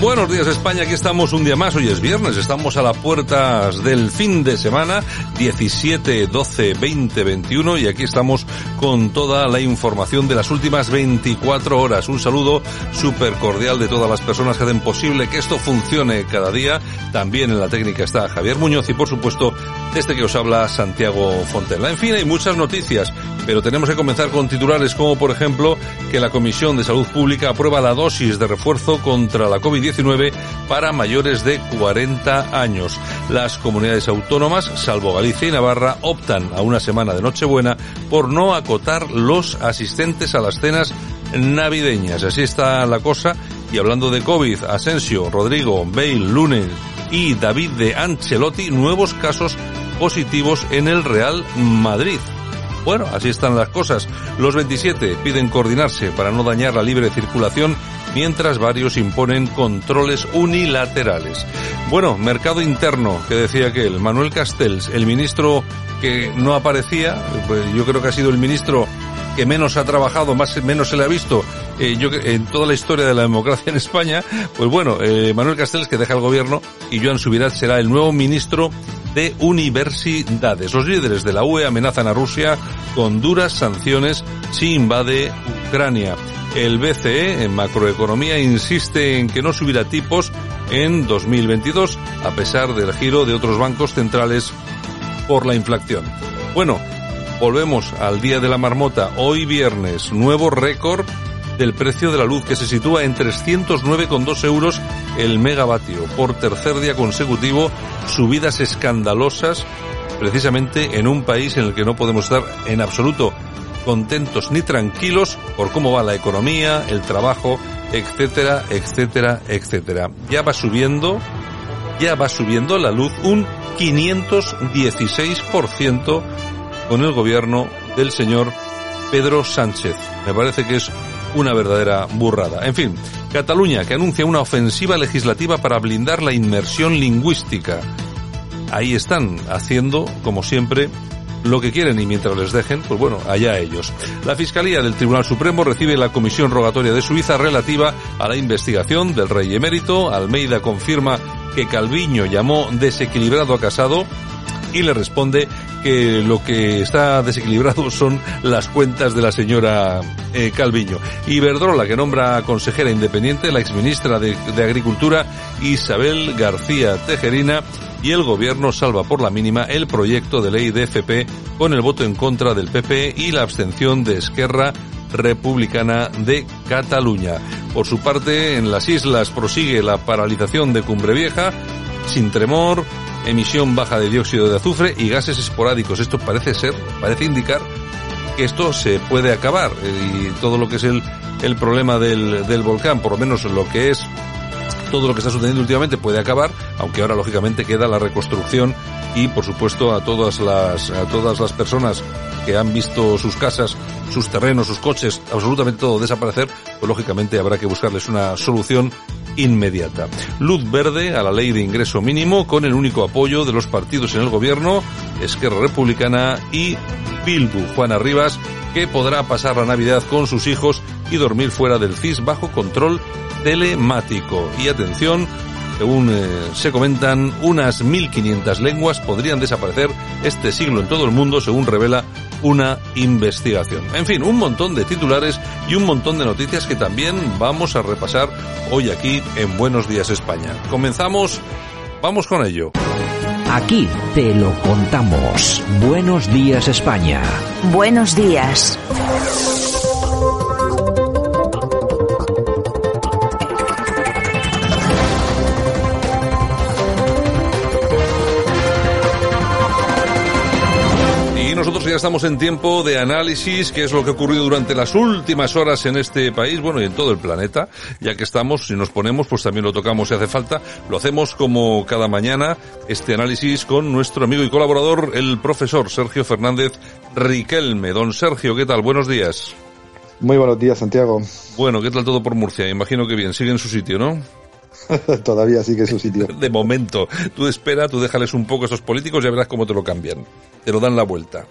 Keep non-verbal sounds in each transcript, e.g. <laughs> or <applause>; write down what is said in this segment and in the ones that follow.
Buenos días España, aquí estamos un día más, hoy es viernes, estamos a las puertas del fin de semana, 17, 12, 20, 21 y aquí estamos con toda la información de las últimas 24 horas. Un saludo súper cordial de todas las personas que hacen posible que esto funcione cada día. También en la técnica está Javier Muñoz y por supuesto este que os habla Santiago Fontella. En fin, hay muchas noticias, pero tenemos que comenzar con titulares como por ejemplo que la Comisión de Salud Pública aprueba la dosis de refuerzo contra la COVID-19 para mayores de 40 años. Las comunidades autónomas, salvo Galicia y Navarra, optan a una semana de Nochebuena por no acotar los asistentes a las cenas navideñas. Así está la cosa. Y hablando de COVID, Asensio, Rodrigo, Bale, Lunes y David de Ancelotti, nuevos casos positivos en el Real Madrid. Bueno, así están las cosas. Los 27 piden coordinarse para no dañar la libre circulación, mientras varios imponen controles unilaterales. Bueno, mercado interno, que decía que el Manuel Castells, el ministro que no aparecía, pues yo creo que ha sido el ministro que menos ha trabajado, más menos se le ha visto eh, yo, en toda la historia de la democracia en España, pues bueno, eh, Manuel Castells que deja el gobierno y Joan Subirat será el nuevo ministro de universidades. Los líderes de la UE amenazan a Rusia con duras sanciones si invade Ucrania. El BCE en macroeconomía insiste en que no subirá tipos en 2022 a pesar del giro de otros bancos centrales por la inflación. Bueno, volvemos al día de la marmota. Hoy viernes, nuevo récord del precio de la luz que se sitúa en 309,2 euros el megavatio. Por tercer día consecutivo, subidas escandalosas precisamente en un país en el que no podemos estar en absoluto contentos ni tranquilos por cómo va la economía, el trabajo, etcétera, etcétera, etcétera. Ya va subiendo, ya va subiendo la luz un 516% con el gobierno del señor Pedro Sánchez. Me parece que es una verdadera burrada. En fin, Cataluña, que anuncia una ofensiva legislativa para blindar la inmersión lingüística. Ahí están haciendo, como siempre, lo que quieren y mientras les dejen, pues bueno, allá ellos. La Fiscalía del Tribunal Supremo recibe la comisión rogatoria de Suiza relativa a la investigación del rey emérito. Almeida confirma que Calviño llamó desequilibrado a Casado y le responde que lo que está desequilibrado <laughs> son las cuentas de la señora eh, Calviño. Iberdrola, que nombra consejera independiente la exministra de, de Agricultura Isabel García Tejerina y el gobierno salva por la mínima el proyecto de ley de FP con el voto en contra del PP y la abstención de Esquerra Republicana de Cataluña. Por su parte, en las islas prosigue la paralización de Cumbre Vieja, sin tremor, emisión baja de dióxido de azufre y gases esporádicos. Esto parece ser, parece indicar que esto se puede acabar eh, y todo lo que es el, el problema del, del volcán, por lo menos lo que es todo lo que está sucediendo últimamente puede acabar, aunque ahora lógicamente queda la reconstrucción y por supuesto a todas las todas las personas que han visto sus casas, sus terrenos, sus coches, absolutamente todo desaparecer, pues lógicamente habrá que buscarles una solución inmediata. Luz verde a la ley de ingreso mínimo con el único apoyo de los partidos en el gobierno, Esquerra Republicana y Bilbu. Juana Rivas, que podrá pasar la Navidad con sus hijos y dormir fuera del CIS bajo control telemático. Y atención, según eh, se comentan, unas 1.500 lenguas podrían desaparecer este siglo en todo el mundo, según revela una investigación. En fin, un montón de titulares y un montón de noticias que también vamos a repasar hoy aquí en Buenos Días España. Comenzamos, vamos con ello. Aquí te lo contamos. Buenos días España. Buenos días. Ya estamos en tiempo de análisis, que es lo que ha ocurrido durante las últimas horas en este país, bueno, y en todo el planeta. Ya que estamos, si nos ponemos, pues también lo tocamos si hace falta. Lo hacemos como cada mañana, este análisis con nuestro amigo y colaborador, el profesor Sergio Fernández Riquelme. Don Sergio, ¿qué tal? Buenos días. Muy buenos días, Santiago. Bueno, ¿qué tal todo por Murcia? Imagino que bien, sigue en su sitio, ¿no? <laughs> Todavía sigue su sitio. <laughs> De momento. Tú espera, tú déjales un poco a esos políticos y ya verás cómo te lo cambian. Te lo dan la vuelta.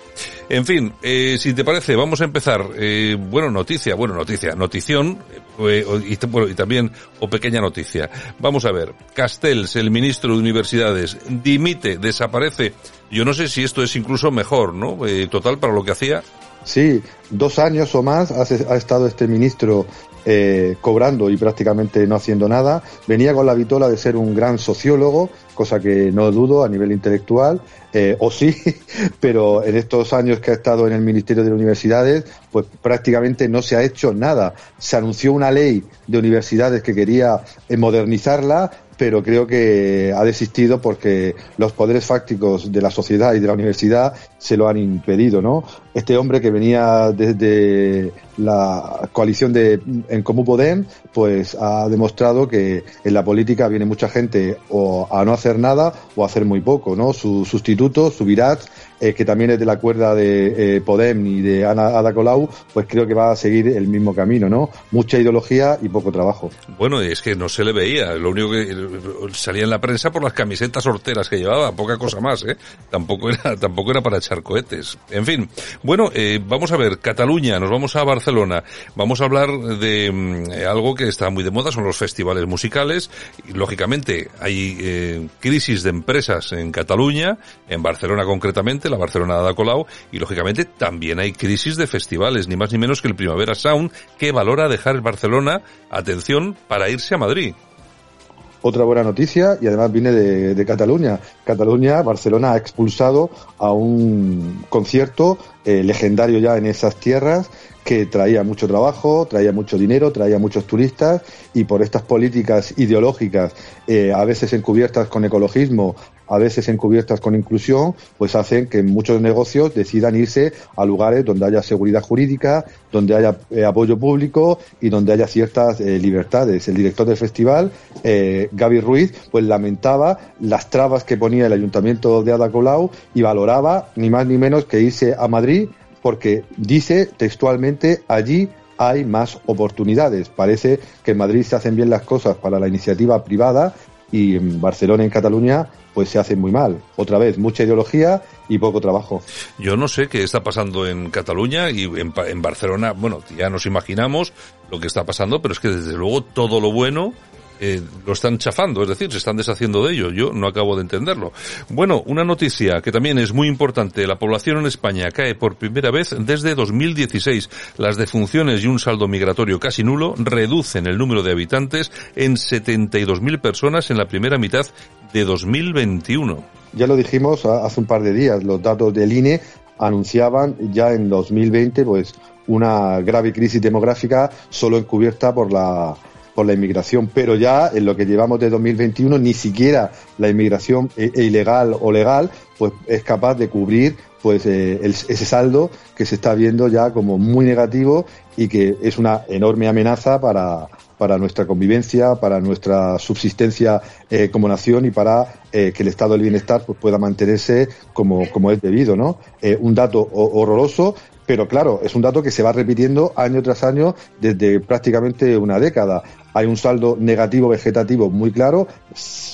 En fin, eh, si te parece, vamos a empezar. Eh, bueno, noticia, bueno, noticia, notición, eh, y, bueno, y también, o pequeña noticia. Vamos a ver. Castells, el ministro de Universidades, dimite, desaparece. Yo no sé si esto es incluso mejor, ¿no? Total, para lo que hacía. Sí, dos años o más ha estado este ministro eh, cobrando y prácticamente no haciendo nada. Venía con la vitola de ser un gran sociólogo, cosa que no dudo a nivel intelectual, eh, o sí, <laughs> pero en estos años que ha estado en el Ministerio de Universidades, pues prácticamente no se ha hecho nada. Se anunció una ley de universidades que quería eh, modernizarla, pero creo que ha desistido porque los poderes fácticos de la sociedad y de la universidad se lo han impedido, ¿no? Este hombre que venía desde la coalición de En Comú Podem, pues ha demostrado que en la política viene mucha gente o a no hacer nada o a hacer muy poco, ¿no? Su sustituto, Subirat, eh, que también es de la cuerda de eh, Podem y de Ana Ada Colau, pues creo que va a seguir el mismo camino, ¿no? Mucha ideología y poco trabajo. Bueno, es que no se le veía, lo único que salía en la prensa por las camisetas horteras que llevaba, poca cosa más, ¿eh? Tampoco era, tampoco era para echar cohetes. En fin, bueno, eh, vamos a ver, Cataluña, nos vamos a Barcelona, vamos a hablar de mm, algo que está muy de moda, son los festivales musicales, y lógicamente hay eh, crisis de empresas en Cataluña, en Barcelona concretamente, la Barcelona de Colau, y lógicamente también hay crisis de festivales, ni más ni menos que el Primavera Sound, que valora dejar Barcelona, atención, para irse a Madrid. Otra buena noticia y además viene de, Cataluña. Cataluña, Barcelona ha expulsado a un concierto eh, legendario ya en esas tierras que traía mucho trabajo, traía mucho dinero, traía muchos turistas y por estas políticas ideológicas, eh, a veces encubiertas con ecologismo, a veces encubiertas con inclusión, pues hacen que muchos negocios decidan irse a lugares donde haya seguridad jurídica, donde haya eh, apoyo público y donde haya ciertas libertades. El director del festival, Gaby Ruiz, pues lamentaba las trabas que ponía el ayuntamiento de Ada Colau y valoraba ni más ni menos que irse a Madrid porque dice textualmente allí hay más oportunidades. Parece que en Madrid se hacen bien las cosas para la iniciativa privada y en Barcelona y en Cataluña pues se hacen muy mal. Otra vez, mucha ideología y poco trabajo. Yo no sé qué está pasando en Cataluña y en, en, Barcelona, bueno, ya nos imaginamos lo que está pasando, pero es que desde luego todo lo bueno eh, lo están chafando, es decir, se están deshaciendo de ello. Yo no acabo de entenderlo. Bueno, una noticia que también es muy importante. La población en España cae por primera vez desde 2016. Las defunciones y un saldo migratorio casi nulo reducen el número de habitantes en 72.000 personas en la primera mitad de 2021. Ya lo dijimos hace un par de días. Los datos del INE anunciaban ya en 2020 pues una grave crisis demográfica solo encubierta por la por la inmigración, pero ya en lo que llevamos de 2021 ni siquiera la inmigración e, ilegal o legal pues es capaz de cubrir pues eh, ese saldo que se está viendo ya como muy negativo y que es una enorme amenaza para, para nuestra convivencia, para nuestra subsistencia como nación y para que el estado del bienestar pues, pueda mantenerse como, como es debido, ¿no? Un dato horroroso pero claro, es un dato que se va repitiendo año tras año desde prácticamente una década. Hay un saldo negativo vegetativo muy claro,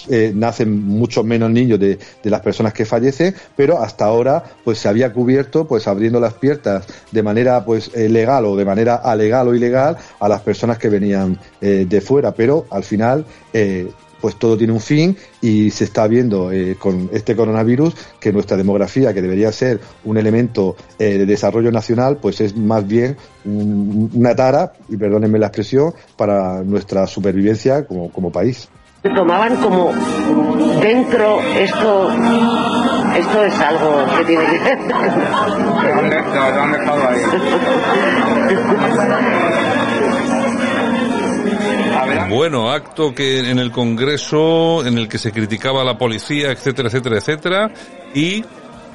eh, nacen muchos menos niños de, las personas que fallecen, pero hasta ahora pues se había cubierto pues abriendo las puertas de manera pues eh, legal o de manera alegal o ilegal a las personas que venían eh, de fuera, pero al final pues todo tiene un fin y se está viendo eh, con este coronavirus que nuestra demografía, que debería ser un elemento eh, de desarrollo nacional, pues es más bien un, una tara, y perdónenme la expresión, para nuestra supervivencia como, como país. Tomaban como dentro esto esto es algo que tiene que ver. <laughs> Bueno, acto que en el Congreso, en el que se criticaba a la policía, etcétera, etcétera, etcétera, y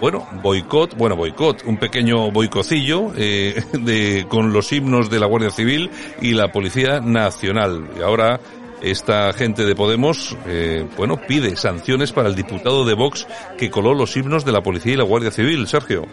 bueno, boicot, bueno, boicot, un pequeño boicocillo eh, <laughs> de, con los himnos de la Guardia Civil y la Policía Nacional. Y ahora esta gente de Podemos, eh, bueno, pide sanciones para el diputado de Vox que coló los himnos de la Policía y la Guardia Civil. Sergio.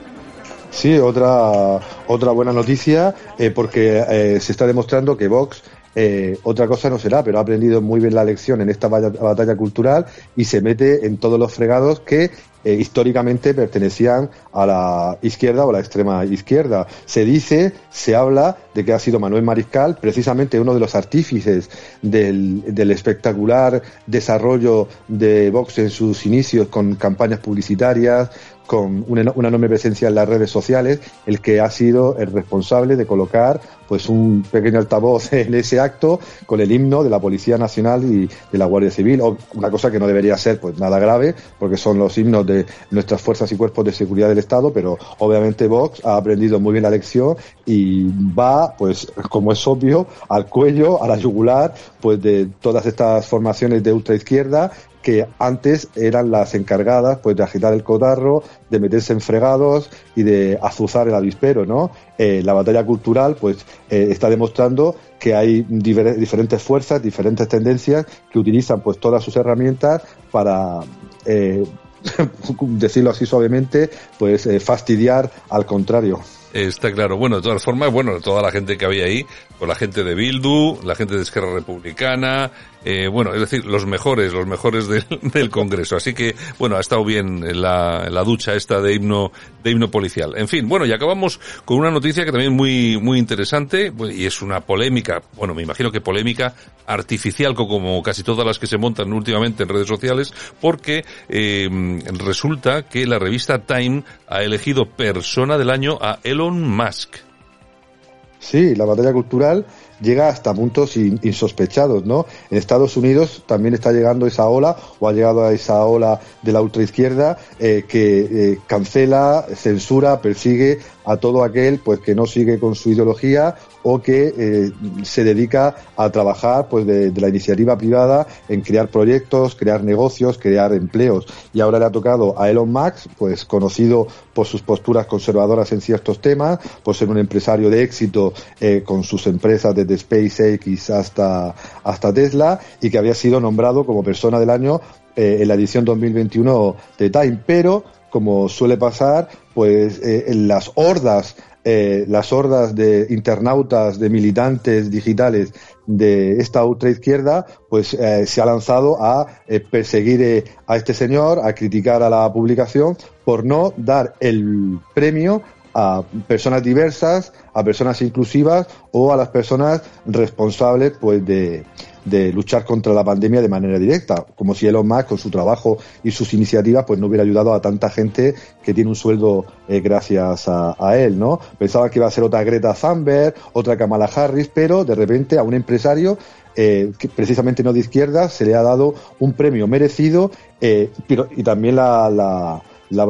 Sí, otra, otra buena noticia, eh, porque eh, se está demostrando que Vox eh, otra cosa no será, pero ha aprendido muy bien la lección en esta batalla cultural y se mete en todos los fregados que eh, históricamente pertenecían a la izquierda o a la extrema izquierda. Se dice, se habla de que ha sido Manuel Mariscal precisamente uno de los artífices del, del espectacular desarrollo de Vox en sus inicios con campañas publicitarias, con una, enorme presencia en las redes sociales, el que ha sido el responsable de colocar pues un pequeño altavoz <laughs> en ese acto con el himno de la Policía Nacional y de la Guardia Civil, una cosa que no debería ser pues nada grave, porque son los himnos de nuestras fuerzas y cuerpos de seguridad del Estado, pero obviamente Vox ha aprendido muy bien la lección y va, pues como es obvio, al cuello, a la yugular, pues de todas estas formaciones de ultraizquierda que antes eran las encargadas pues de agitar el cotarro, de meterse en fregados y de azuzar el avispero, ¿no? Eh, la batalla cultural pues eh, está demostrando que hay diferentes fuerzas, diferentes tendencias que utilizan pues todas sus herramientas para eh, <laughs> decirlo así suavemente, pues fastidiar al contrario. Está claro. Bueno, de todas formas, bueno, toda la gente que había ahí, pues la gente de Bildu, la gente de Esquerra Republicana, eh, bueno, es decir, los mejores, los mejores del, <laughs> del, Congreso. Así que, bueno, ha estado bien la, la ducha esta de himno, de himno policial. En fin, bueno, y acabamos con una noticia que también muy, muy interesante, y es una polémica, bueno, me imagino que polémica artificial, como casi todas las que se montan últimamente en redes sociales, porque eh, resulta que la revista Time ha elegido persona del año a Elon Musk. Sí, la batalla cultural llega hasta puntos insospechados, ¿no? En Estados Unidos también está llegando esa ola, o ha llegado a esa ola de la ultraizquierda, eh, que eh, cancela, censura, persigue a todo aquel pues que no sigue con su ideología o que eh, se dedica a trabajar pues de, la iniciativa privada en crear proyectos, crear negocios, crear empleos. Y ahora le ha tocado a Elon Musk, pues conocido por sus posturas conservadoras en ciertos temas, por ser un empresario de éxito eh, con sus empresas desde SpaceX hasta, hasta Tesla y que había sido nombrado como persona del año eh, en la edición 2021 de Time. Pero como suele pasar, pues eh, las hordas, eh, las hordas de internautas, de militantes digitales de esta ultraizquierda, pues eh, se ha lanzado a perseguir a este señor, a criticar a la publicación por no dar el premio a personas diversas, a personas inclusivas o a las personas responsables pues de, de luchar contra la pandemia de manera directa, como si Elon Musk con su trabajo y sus iniciativas pues no hubiera ayudado a tanta gente que tiene un sueldo eh, gracias a, él, ¿no? Pensaba que iba a ser otra Greta Thunberg, otra Kamala Harris, pero de repente a un empresario eh, que precisamente no de izquierda se le ha dado un premio merecido eh, pero, y también la la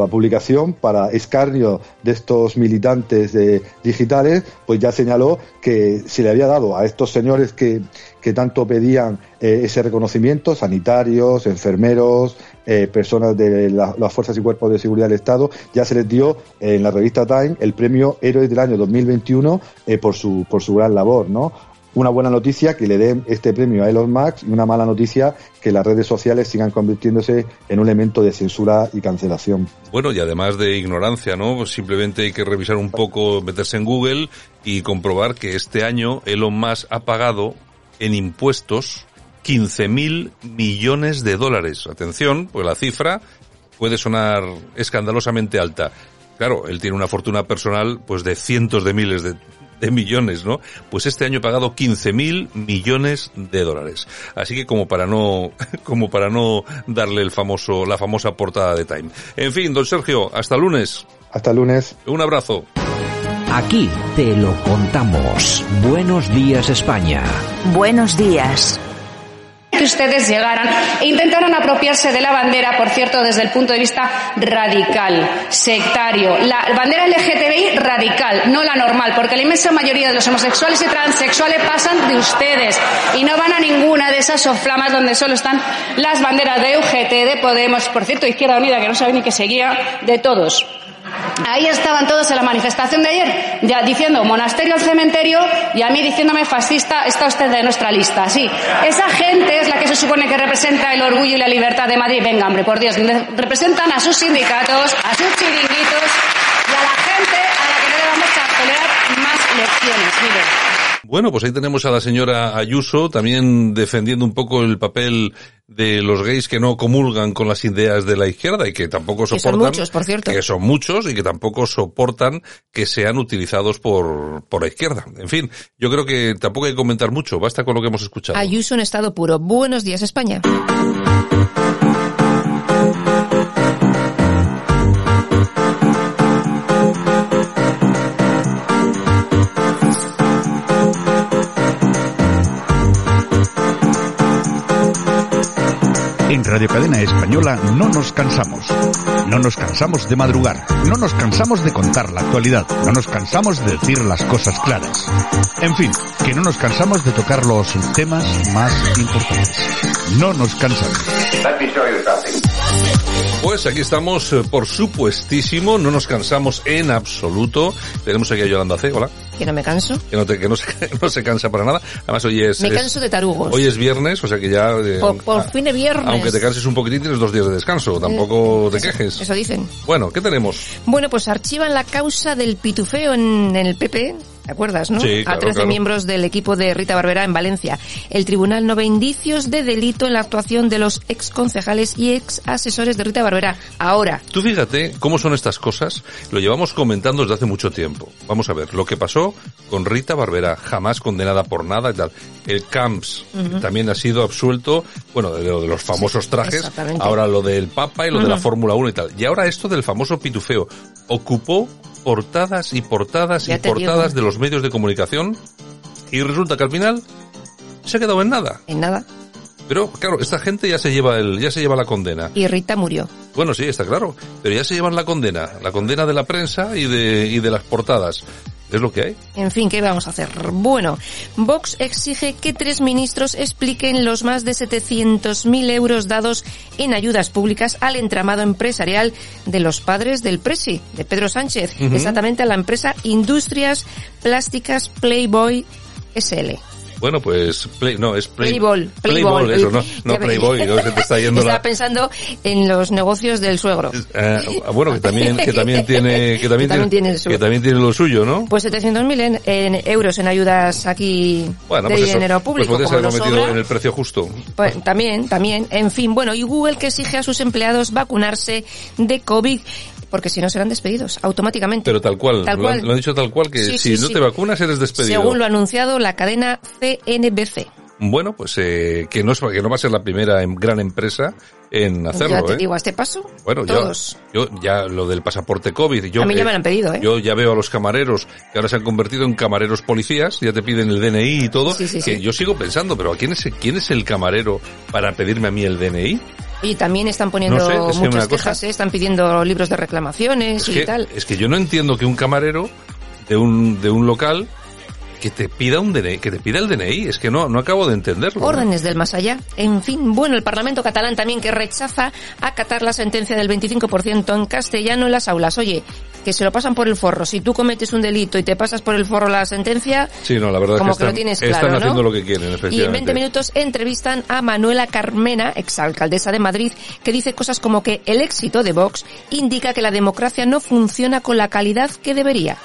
publicación para escarnio de estos militantes de digitales, pues ya señaló que se le había dado a estos señores que, que tanto pedían eh, ese reconocimiento, sanitarios, enfermeros, eh, personas de las fuerzas y cuerpos de seguridad del Estado, ya se les dio en la revista Time el premio Héroes del año 2021 eh, por su por su gran labor, ¿no? Una buena noticia que le den este premio a Elon Musk y una mala noticia que las redes sociales sigan convirtiéndose en un elemento de censura y cancelación. Bueno, y además de ignorancia, ¿no? Simplemente hay que revisar un poco, meterse en Google y comprobar que este año Elon Musk ha pagado en impuestos 15 mil millones de dólares. Atención, pues la cifra puede sonar escandalosamente alta. Claro, él tiene una fortuna personal pues de cientos de miles de, de millones, ¿no? Pues este año he pagado 15 mil millones de dólares. Así que como para no, <laughs> como para no darle el famoso, la famosa portada de Time. En fin, don Sergio, hasta lunes. Hasta lunes. Un abrazo. Aquí te lo contamos. Buenos días España. Buenos días. Que ustedes llegaran e intentaran apropiarse de la bandera, por cierto, desde el punto de vista radical, sectario. La bandera LGTBI radical, no la normal, porque la inmensa mayoría de los homosexuales y transexuales pasan de ustedes y no van a ninguna de esas soflamas donde solo están las banderas de UGT, de Podemos, por cierto, Izquierda Unida, que no sabe ni que seguía, de todos. Ahí estaban todos en la manifestación de ayer, ya diciendo monasterio al cementerio y a mí diciéndome fascista, está usted de nuestra lista. Sí, esa gente es la que se supone que representa el orgullo y la libertad de Madrid. Venga, hombre, por Dios, representan a sus sindicatos, a sus chiringuitos y a la gente a la que no le vamos a tolerar más lecciones. Mire. Bueno, pues ahí tenemos a la señora Ayuso también defendiendo un poco el papel de los gays que no comulgan con las ideas de la izquierda y que tampoco soportan. Que son muchos, por cierto. Que son muchos y que tampoco soportan que sean utilizados por, por la izquierda. En fin, yo creo que tampoco hay que comentar mucho, basta con lo que hemos escuchado. Ayuso en estado puro. Buenos días, España. En Radio Cadena Española no nos cansamos. No nos cansamos de madrugar. No nos cansamos de contar la actualidad. No nos cansamos de decir las cosas claras. En fin, que no nos cansamos de tocar los temas más importantes. No nos cansamos. Pues aquí estamos, eh, por supuestísimo, no nos cansamos en absoluto. Tenemos aquí a Yolanda C. Hola. Que no me canso. Que no, te, que no, se, <laughs> no se cansa para nada. Además hoy es... Me canso de tarugos. Hoy es viernes, o sea que ya... Eh, por, fin es viernes. Aunque te canses un poquitín, tienes dos días de descanso. Tampoco te quejes. Eso dicen. Bueno, ¿qué tenemos? Bueno, pues archivan la causa del pitufeo en, en el PP ¿Te acuerdas, no? Sí, a 13 miembros del equipo de Rita Barbera en Valencia. El tribunal no ve indicios de delito en la actuación de los ex concejales y ex asesores de Rita Barbera. Ahora. Tú fíjate cómo son estas cosas. Lo llevamos comentando desde hace mucho tiempo. Vamos a ver, lo que pasó con Rita Barbera, jamás condenada por nada y tal. El Camps también ha sido absuelto, bueno, de lo de los famosos trajes. Ahora lo del Papa y lo de la Fórmula 1 y tal. Y ahora esto del famoso pitufeo. Ocupó portadas y portadas y portadas de los medios de comunicación y resulta que al final se ha quedado en nada. En nada. Pero claro, esta gente ya se lleva el, ya se lleva la condena. Y Rita murió. Bueno, sí, está claro. Pero ya se llevan la condena, la condena de la prensa y de, y de las portadas. Es lo que hay. En fin, ¿qué vamos a hacer? Bueno, Vox exige que tres ministros expliquen los más de 700.000 euros dados en ayudas públicas al entramado empresarial de los padres del Presi, de Pedro Sánchez, exactamente a la empresa Industrias Plásticas Playboy SL. Bueno, pues play, no, es play, Playball. Playball, eso, no, <laughs> no Playboy, <laughs> no se te está yendo Estaba la... pensando en los negocios del suegro. Eh, bueno, que también, que también <laughs> tiene, que también, Que también tiene, tiene que también tiene lo suyo, ¿no? Pues 700.000 en, en euros en ayudas aquí Bueno, de pues eso, dinero pues público. podrías como haberlo metido en el precio justo. Pues, también, también. En fin, bueno, y Google que exige a sus empleados vacunarse de COVID, porque si no serán despedidos automáticamente. Pero tal cual, Tal lo, han- cual. lo han dicho tal cual, que Sí, si sí, no sí. te vacunas eres despedido. Según lo ha anunciado la cadena CNBC. Bueno, pues eh, que, no que no va a ser la primera em- gran empresa en hacerlo, ya te ¿eh? digo, a este paso, Bueno, yo, todos. yo ya lo del pasaporte COVID, yo, A mí ya eh, me lo han pedido, ¿eh? yo ya veo a los camareros que ahora se han convertido en camareros policías, ya te piden el DNI y todo, Sí, sí, que sí. yo sigo pensando, pero ¿quién es, quién es el camarero para pedirme a mí el DNI? Y también están poniendo No sé, es que muchas cosa- quejas, ¿eh? están pidiendo libros de reclamaciones Es y que, tal. es que yo no entiendo que un camarero de un, de un local que te pida un DNI, que te pida el DNI, es que no, no acabo de entenderlo. ¿eh? Órdenes del más allá. En fin, bueno, el Parlamento catalán también que rechaza acatar la sentencia del 25% en castellano en las aulas. Oye, que se lo pasan por el forro. Si tú cometes un delito y te pasas por el forro la sentencia, Sí, no, la verdad como es que que lo están, tienes están claro, ¿no? haciendo lo que quieren, y en efectivamente. 20 minutos entrevistan a Manuela Carmena, exalcaldesa de Madrid, que dice cosas como que el éxito de Vox indica que la democracia no funciona con la calidad que debería.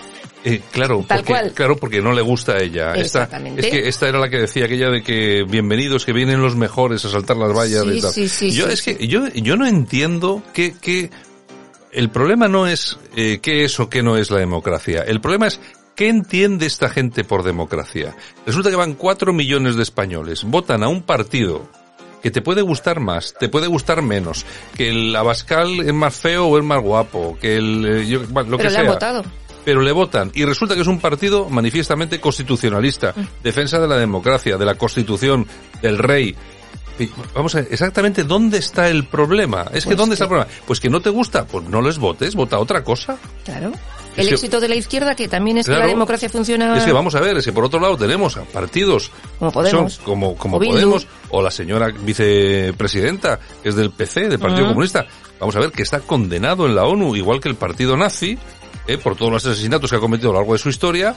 Eh, claro, Tal porque, cual. claro, porque no le gusta a ella. Esta, es que esta era la que decía aquella de que bienvenidos, que vienen los mejores a saltar las vallas Sí, y tal. sí, sí, yo es que yo yo no entiendo que que el problema no es eh, qué es o qué no es la democracia. El problema es ¿Qué entiende esta gente por democracia? Resulta que van cuatro millones de españoles, votan a un partido que te puede gustar más, te puede gustar menos, que el Abascal es más feo o es más guapo, que el eh, yo- bueno, lo Pero que le han sea votado. Pero le votan y resulta que es un partido manifiestamente constitucionalista, Mm. defensa de la democracia, de la constitución, del rey. Vamos a ver, exactamente dónde está el problema. Es que Pues ¿dónde está el problema? Pues que no te gusta, pues no les votes, vota otra cosa. Claro. Es El que- éxito de la izquierda, que también es que la democracia funciona... Es que vamos a ver, es que por otro lado tenemos a partidos Como Podemos. son como, como O. Podemos o la señora vicepresidenta, que es del PC, del Partido Ujú. Comunista. Vamos a ver que está condenado en la ONU, igual que el partido nazi, eh, por todos los asesinatos que ha cometido a lo largo de su historia.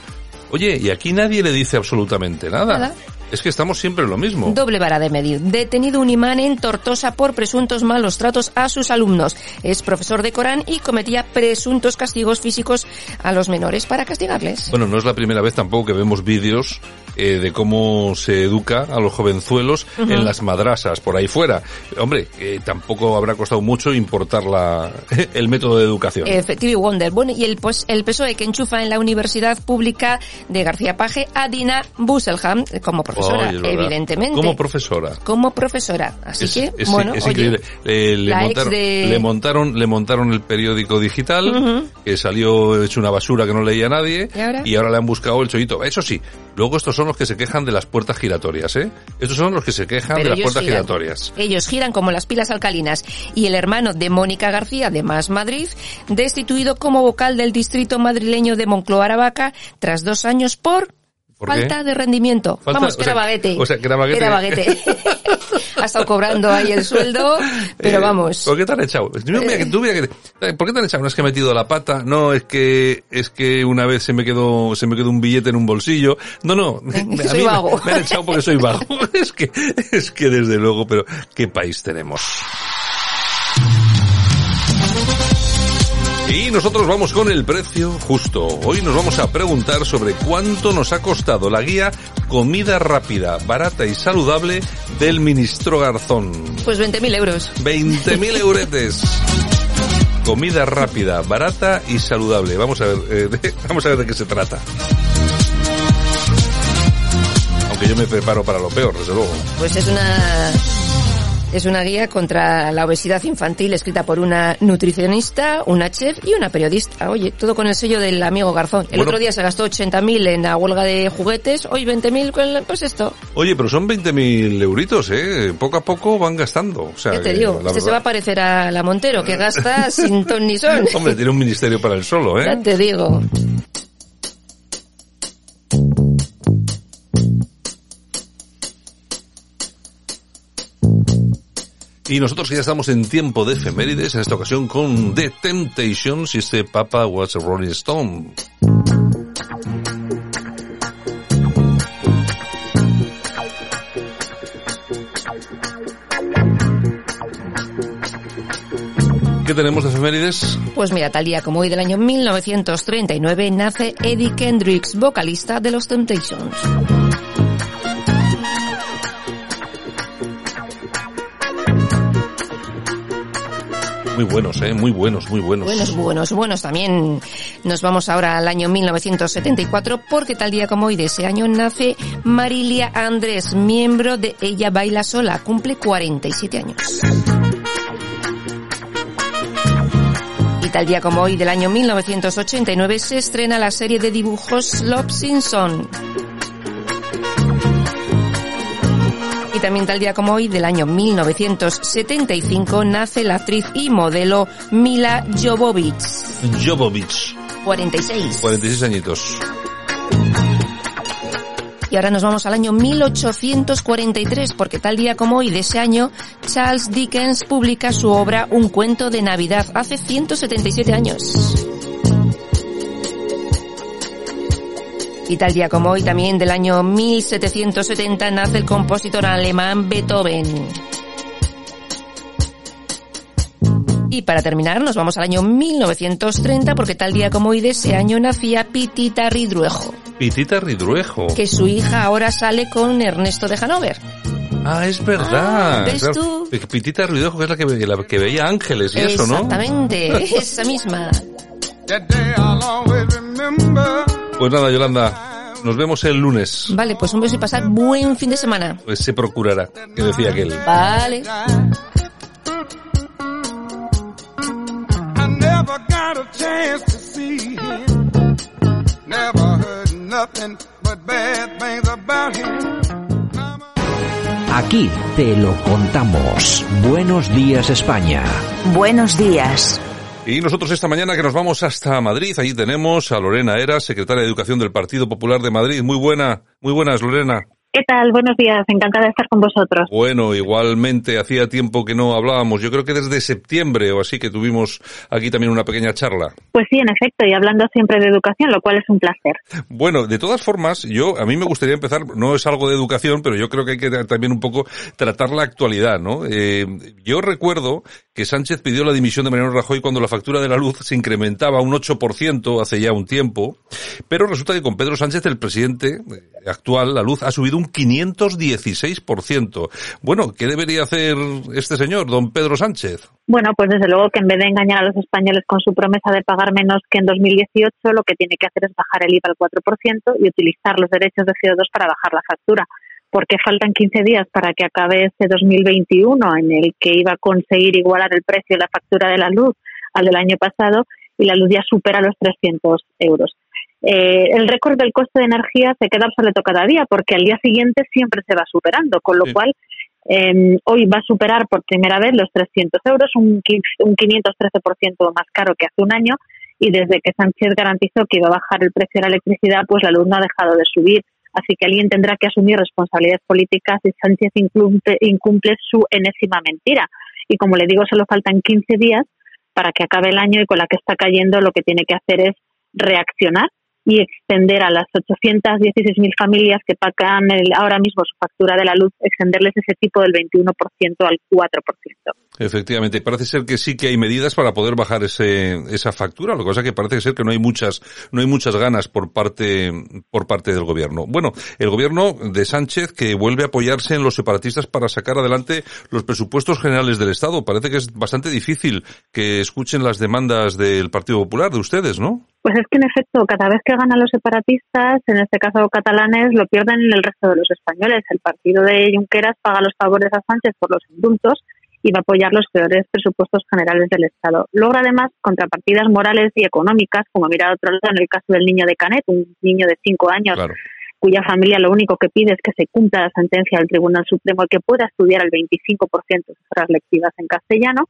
Oye, y aquí nadie le dice absolutamente nada. Nada. Es que estamos siempre en lo mismo. Doble vara de medir. Detenido un imán en Tortosa por presuntos malos tratos a sus alumnos. Es profesor de Corán y cometía presuntos castigos físicos a los menores para castigarles. Bueno, no es la primera vez tampoco que vemos vídeos eh, de cómo se educa a los jovenzuelos Ujú. en las madrasas por ahí fuera. Hombre, eh, tampoco habrá costado mucho importar la, <laughs> el método de educación. Efectivo Wonder. Bueno, y el, pues, el PSOE que enchufa en la Universidad Pública de García Paje a Dina Busselham como profesora, Verdad. evidentemente. Como profesora. Como profesora. Así Es, que, es- bueno, es oye, increíble. Le, montaron, de- le montaron, le montaron el periódico digital, que salió hecho una basura que no leía nadie, ¿Y ahora? le han buscado el chollito. Eso sí, luego estos son los que se quejan de las puertas giratorias, ¿eh? Estos son los que se quejan Pero de las puertas giran. giratorias. Ellos giran como las pilas alcalinas. Y el hermano de Mónica García de Más Madrid, destituido como vocal del distrito madrileño de Moncloa Aravaca tras dos años por, Falta de rendimiento. Falta- Vamos, o que sea, era baguete. o sea, que era baguete. Era baguete. <laughs> ha estado cobrando ahí el sueldo, pero Eh, vamos. ¿Por qué te han echado? Yo, mira, que tú mira que te- eh, ¿Por qué te han echado? No es que he metido la pata, no es que es que una vez se me quedó se me quedó un billete en un bolsillo. No, no, <laughs> <laughs> a Soy mí vago. Me, me han echado porque soy vago. es que es que desde luego, pero qué país tenemos. Y nosotros vamos con el precio justo. Hoy nos vamos a preguntar sobre cuánto nos ha costado la guía Comida rápida, barata y saludable del ministro Garzón. Pues 20.000 euros. 20.000 <laughs> euretes. Comida rápida, barata y saludable. Vamos a ver, eh, de, <laughs> vamos a ver de qué se trata. Aunque yo me preparo para lo peor, desde luego. Pues es una es una guía contra la obesidad infantil escrita por una nutricionista, una chef y una periodista. Oye, todo con el sello del amigo Garzón. El Bueno. otro día se gastó 80.000 en la huelga de juguetes, hoy 20.000 con el- pues esto. Oye, pero son 20.000 euritos, ¿eh? Poco a poco van gastando. O sea, Ya te que digo, este se va a verdad- parecer a la Montero, que gasta sin ton ni son. <laughs> Hombre, tiene un ministerio para el solo, ¿eh? Ya te digo. Y nosotros que ya estamos en tiempo de efemérides, en esta ocasión con The Temptations y este Papa was a Rolling Stone. ¿Qué tenemos de efemérides? Pues mira, tal día como hoy del año 1939 nace Eddie Kendricks, vocalista de los Temptations. Muy buenos, ¿eh? Muy buenos, muy buenos. Buenos, buenos, buenos. También nos vamos ahora al año 1974 porque tal día como hoy de ese año nace Marilia Andrés, miembro de Ella Baila Sola. Cumple 47 años. Y tal día como hoy del año 1989 se estrena la serie de dibujos Love Simpson. También tal día como hoy del año 1975 nace la actriz y modelo Mila Jovovich. Jovovich, 46. 46 añitos. Y ahora nos vamos al año 1843, porque tal día como hoy de ese año, Charles Dickens publica su obra Un cuento de Navidad, hace 177 años. Y tal día como hoy también del año 1770 nace el compositor alemán Beethoven. Y para terminar nos vamos al año 1930 porque tal día como hoy de ese año nacía Pitita Ridruejo, Pitita Ridruejo. que su hija ahora sale con Ernesto de Hanover. Ah, es verdad. Ah, ¿ves tú? Pitita Ridruejo, que es la que, ve- la que veía ángeles y eso, ¿no? Exactamente, <laughs> esa misma. Pues nada, Yolanda, nos vemos el lunes. Vale, pues un beso y pasar buen fin de semana. Pues se procurará, que decía aquel. Vale. Aquí te lo contamos. Buenos días España. Buenos días. Y nosotros esta mañana que nos vamos hasta Madrid, allí tenemos a Lorena Eras, secretaria de Educación del Partido Popular de Madrid. Muy buena, muy buenas, Lorena. ¿Qué tal? Buenos días, encantada de estar con vosotros. Bueno, igualmente, hacía tiempo que no hablábamos, yo creo que desde septiembre o así que tuvimos aquí también una pequeña charla. Pues sí, en efecto, y hablando siempre de educación, lo cual es un placer. Bueno, de todas formas, yo, a mí me gustaría empezar, no es algo de educación, pero yo creo que hay que también un poco tratar la actualidad, ¿no? Eh, yo recuerdo que Sánchez pidió la dimisión de Mariano Rajoy cuando la factura de la luz se incrementaba un 8% hace ya un tiempo, pero resulta que con Pedro Sánchez, el presidente actual, la luz ha subido un 516%. Bueno, ¿qué debería hacer este señor, don Pedro Sánchez? Bueno, pues desde luego que en vez de engañar a los españoles con su promesa de pagar menos que en 2018, lo que tiene que hacer es bajar el IVA al 4% y utilizar los derechos de CO2 para bajar la factura porque faltan 15 días para que acabe este 2021 en el que iba a conseguir igualar el precio de la factura de la luz al del año pasado y la luz ya supera los 300 euros. Eh, el récord del coste de energía se queda obsoleto cada día porque al día siguiente siempre se va superando, con lo cual eh, hoy va a superar por primera vez los 300 euros, un, un 513% más caro que hace un año y desde que Sánchez garantizó que iba a bajar el precio de la electricidad, pues la luz no ha dejado de subir. Así que alguien tendrá que asumir responsabilidades políticas y Sánchez incumple, incumple su enésima mentira. Y como le digo, solo faltan 15 días para que acabe el año y con la que está cayendo lo que tiene que hacer es reaccionar y extender a las 816.000 familias que pagan ahora mismo su factura de la luz, extenderles ese tipo del 21% al 4%. Efectivamente, parece ser que sí que hay medidas para poder bajar ese, esa factura, lo que pasa es que parece ser que no hay muchas, no hay muchas ganas por parte, por parte del gobierno. Bueno, el gobierno de Sánchez que vuelve a apoyarse en los separatistas para sacar adelante los presupuestos generales del Estado. Parece que es bastante difícil que escuchen las demandas del Partido Popular, de ustedes, ¿no? Pues es que en efecto, cada vez que ganan los separatistas, en este caso catalanes, lo pierden el resto de los españoles. El partido de Junqueras paga los favores a Sánchez por los indultos y va a apoyar los peores presupuestos generales del Estado. Logra además contrapartidas morales y económicas, como mira a otro lado en el caso del niño de Canet, un niño de cinco años. cuya familia lo único que pide es que se cumpla la sentencia del Tribunal Supremo y que pueda estudiar el 25% de sus horas lectivas en castellano,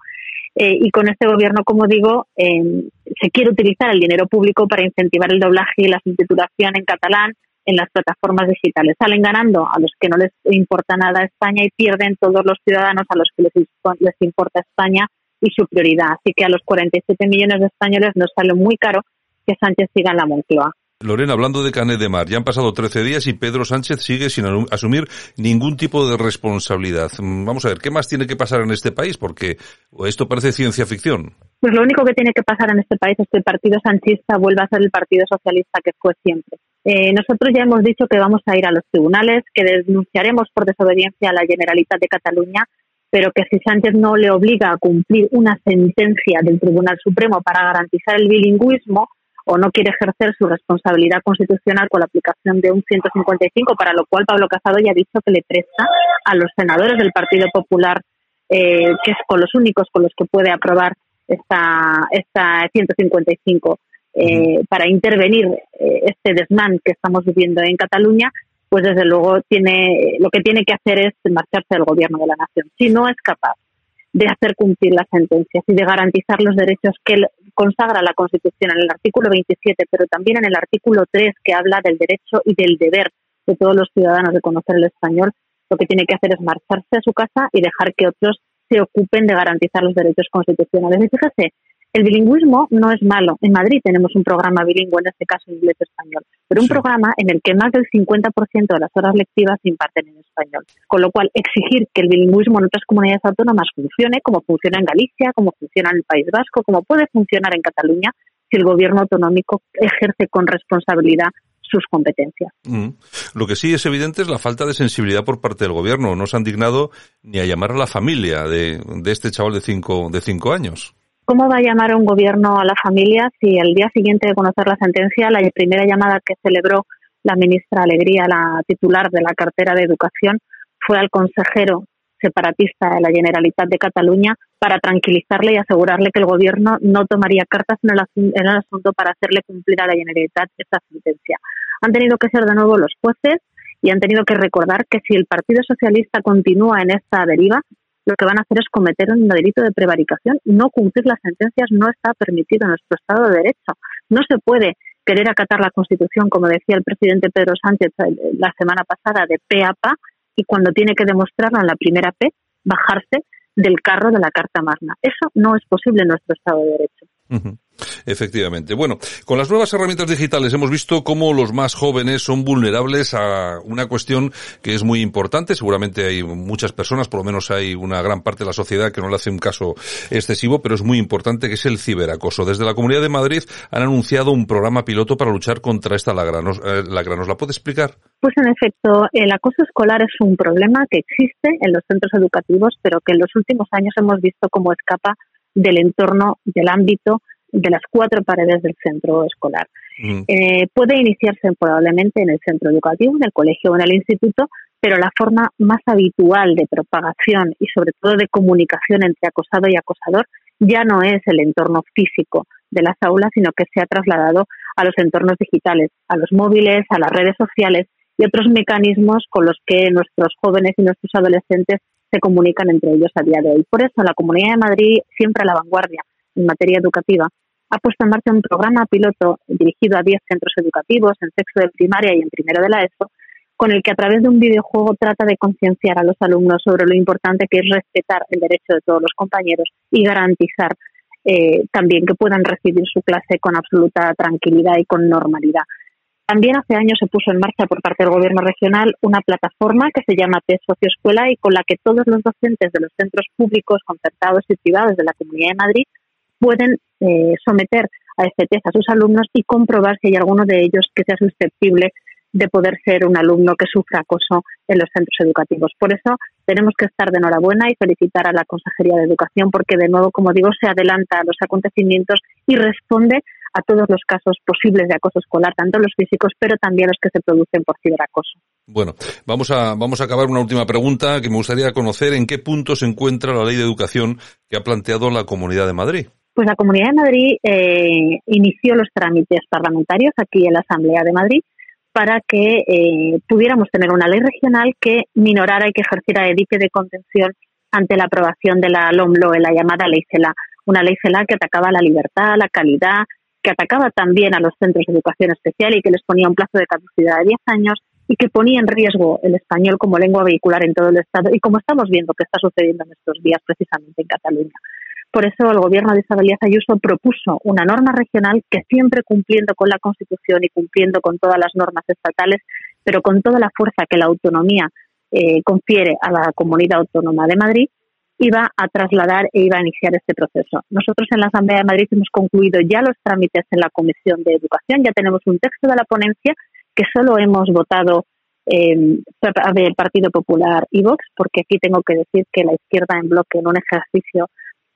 eh, y con este gobierno, como digo, eh, se quiere utilizar el dinero público para incentivar el doblaje y la subtitulación en catalán en las plataformas digitales. Salen ganando a los que no les importa nada España y pierden todos los ciudadanos a los que les, les importa España y su prioridad. Así que a los 47 millones de españoles nos sale muy caro que Sánchez siga en la Moncloa. Lorena, hablando de Canet de Mar, ya han pasado 13 días y Pedro Sánchez sigue sin asumir ningún tipo de responsabilidad. Mm, vamos a ver, ¿qué más tiene que pasar en este país? Porque esto parece ciencia ficción. Pues lo único que tiene que pasar en este país es que el Partido Sanchista vuelva a ser el Partido Socialista que fue siempre. Eh, nosotros ya hemos dicho que vamos a ir a los tribunales, que denunciaremos por desobediencia a la Generalitat de Cataluña, pero que si Sánchez no le obliga a cumplir una sentencia del Tribunal Supremo para garantizar el bilingüismo, o no quiere ejercer su responsabilidad constitucional con la aplicación de un 155, para lo cual Pablo Casado ya ha dicho que le presta a los senadores del Partido Popular, eh, que es con los únicos con los que puede aprobar esta, esta 155 eh, para intervenir eh, este desmán que estamos viviendo en Cataluña, pues desde luego tiene lo que tiene que hacer es marcharse del gobierno de la nación. Si no es capaz de hacer cumplir las sentencias y de garantizar los derechos que consagra la Constitución en el artículo 27, pero también en el artículo 3 que habla del derecho y del deber de todos los ciudadanos de conocer el español, lo que tiene que hacer es marcharse a su casa y dejar que otros se ocupen de garantizar los derechos constitucionales. Y fíjese, el bilingüismo no es malo. En Madrid tenemos un programa bilingüe, en este caso inglés-español, pero un programa en el que más del 50% de las horas lectivas se imparten en español. Con lo cual, exigir que el bilingüismo en otras comunidades autónomas funcione, como funciona en Galicia, como funciona en el País Vasco, como puede funcionar en Cataluña, si el gobierno autonómico ejerce con responsabilidad sus competencias. Mm. Lo que sí es evidente es la falta de sensibilidad por parte del gobierno. No se han dignado ni a llamar a la familia de, de este chaval de cinco, de cinco años. ¿Cómo va a llamar un gobierno a la familia si el día siguiente de conocer la sentencia, la primera llamada que celebró la ministra Alegría, la titular de la cartera de Educación, fue al consejero separatista de la Generalitat de Cataluña para tranquilizarle y asegurarle que el gobierno no tomaría cartas en el, en el asunto para hacerle cumplir a la Generalitat esta sentencia. Han tenido que ser de nuevo los jueces y han tenido que recordar que si el Partido Socialista continúa en esta deriva, lo que van a hacer es cometer un delito de prevaricación. No cumplir las sentencias no está permitido en nuestro Estado de Derecho. No se puede querer acatar la Constitución, como decía el presidente Pedro Sánchez la semana pasada, de P a pa, y cuando tiene que demostrarlo en la primera P, bajarse del carro de la Carta Magna. Eso no es posible en nuestro Estado de Derecho. Efectivamente. Bueno, con las nuevas herramientas digitales hemos visto cómo los más jóvenes son vulnerables a una cuestión que es muy importante. Seguramente hay muchas personas, por lo menos hay una gran parte de la sociedad que no le hace un caso excesivo, pero es muy importante que es el ciberacoso. Desde la Comunidad de Madrid han anunciado un programa piloto para luchar contra esta lacra. ¿Nos, eh, lacra. ¿Nos la puede explicar? Pues en efecto, el acoso escolar es un problema que existe en los centros educativos, pero que en los últimos años hemos visto cómo escapa del entorno, del ámbito de las cuatro paredes del centro escolar. Mm. Eh, puede iniciarse probablemente en el centro educativo, en el colegio o en el instituto, pero la forma más habitual de propagación y sobre todo de comunicación entre acosado y acosador ya no es el entorno físico de las aulas, sino que se ha trasladado a los entornos digitales, a los móviles, a las redes sociales y otros mecanismos con los que nuestros jóvenes y nuestros adolescentes se comunican entre ellos a día de hoy. Por eso la Comunidad de Madrid, siempre a la vanguardia en materia educativa, ha puesto en marcha un programa piloto dirigido a 10 centros educativos en sexto de primaria y en primero de la ESO, con el que a través de un videojuego trata de concienciar a los alumnos sobre lo importante que es respetar el derecho de todos los compañeros y garantizar eh, también que puedan recibir su clase con absoluta tranquilidad y con normalidad. También hace años se puso en marcha por parte del Gobierno regional una plataforma que se llama T Socioescuela y con la que todos los docentes de los centros públicos, concertados y privados de la Comunidad de Madrid pueden eh, someter a este test a sus alumnos y comprobar si hay alguno de ellos que sea susceptible de poder ser un alumno que sufra acoso en los centros educativos. Por eso tenemos que estar de enhorabuena y felicitar a la Consejería de Educación porque, de nuevo, como digo, se adelanta a los acontecimientos y responde a todos los casos posibles de acoso escolar, tanto los físicos, pero también los que se producen por ciberacoso. Bueno, vamos a, vamos a acabar una última pregunta que me gustaría conocer en qué punto se encuentra la ley de educación que ha planteado la Comunidad de Madrid. Pues la Comunidad de Madrid eh, inició los trámites parlamentarios aquí en la Asamblea de Madrid para que eh, pudiéramos tener una ley regional que minorara y que ejerciera de dique de contención ante la aprobación de la LOMLOE, la llamada ley CELA, una ley CELA que atacaba la libertad, la calidad, que atacaba también a los centros de educación especial y que les ponía un plazo de caducidad de 10 años y que ponía en riesgo el español como lengua vehicular en todo el Estado y como estamos viendo que está sucediendo en estos días precisamente en Cataluña. Por eso el gobierno de Isabel Ayuso propuso una norma regional que siempre cumpliendo con la Constitución y cumpliendo con todas las normas estatales, pero con toda la fuerza que la autonomía eh, confiere a la comunidad autónoma de Madrid, iba a trasladar e iba a iniciar este proceso. Nosotros en la Asamblea de Madrid hemos concluido ya los trámites en la Comisión de Educación, ya tenemos un texto de la ponencia que solo hemos votado eh, el Partido Popular y Vox, porque aquí tengo que decir que la izquierda en bloque en un ejercicio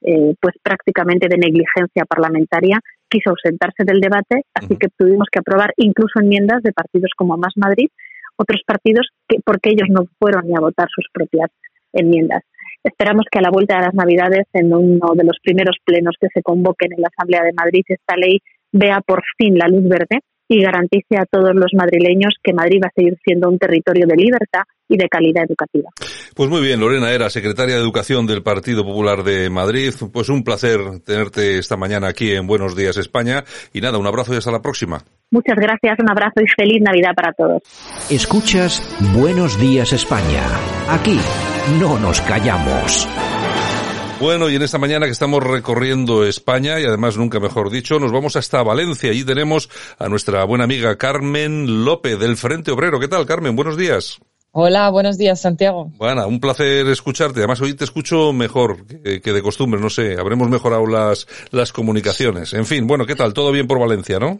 eh, pues prácticamente de negligencia parlamentaria, quiso ausentarse del debate, así que tuvimos que aprobar incluso enmiendas de partidos como Más Madrid, otros partidos que porque ellos no fueron ni a votar sus propias enmiendas. Esperamos que a la vuelta de las Navidades, en uno de los primeros plenos que se convoquen en la Asamblea de Madrid, esta ley vea por fin la luz verde y garantice a todos los madrileños que Madrid va a seguir siendo un territorio de libertad y de calidad educativa. Pues muy bien, Lorena Era, secretaria de Educación del Partido Popular de Madrid. Pues un placer tenerte esta mañana aquí en Buenos Días España. Y nada, un abrazo y hasta la próxima. Muchas gracias, un abrazo y feliz Navidad para todos. Escuchas Buenos Días España. Aquí no nos callamos. Bueno, y en esta mañana que estamos recorriendo España, y además nunca mejor dicho, nos vamos hasta Valencia. Allí tenemos a nuestra buena amiga Carmen López del Frente Obrero. ¿Qué tal, Carmen? Buenos días. Hola, buenos días, Santiago. Bueno, un placer escucharte. Además, hoy te escucho mejor que, de costumbre. No sé, habremos mejorado las, las comunicaciones. En fin, bueno, ¿qué tal? Todo bien por Valencia, ¿no?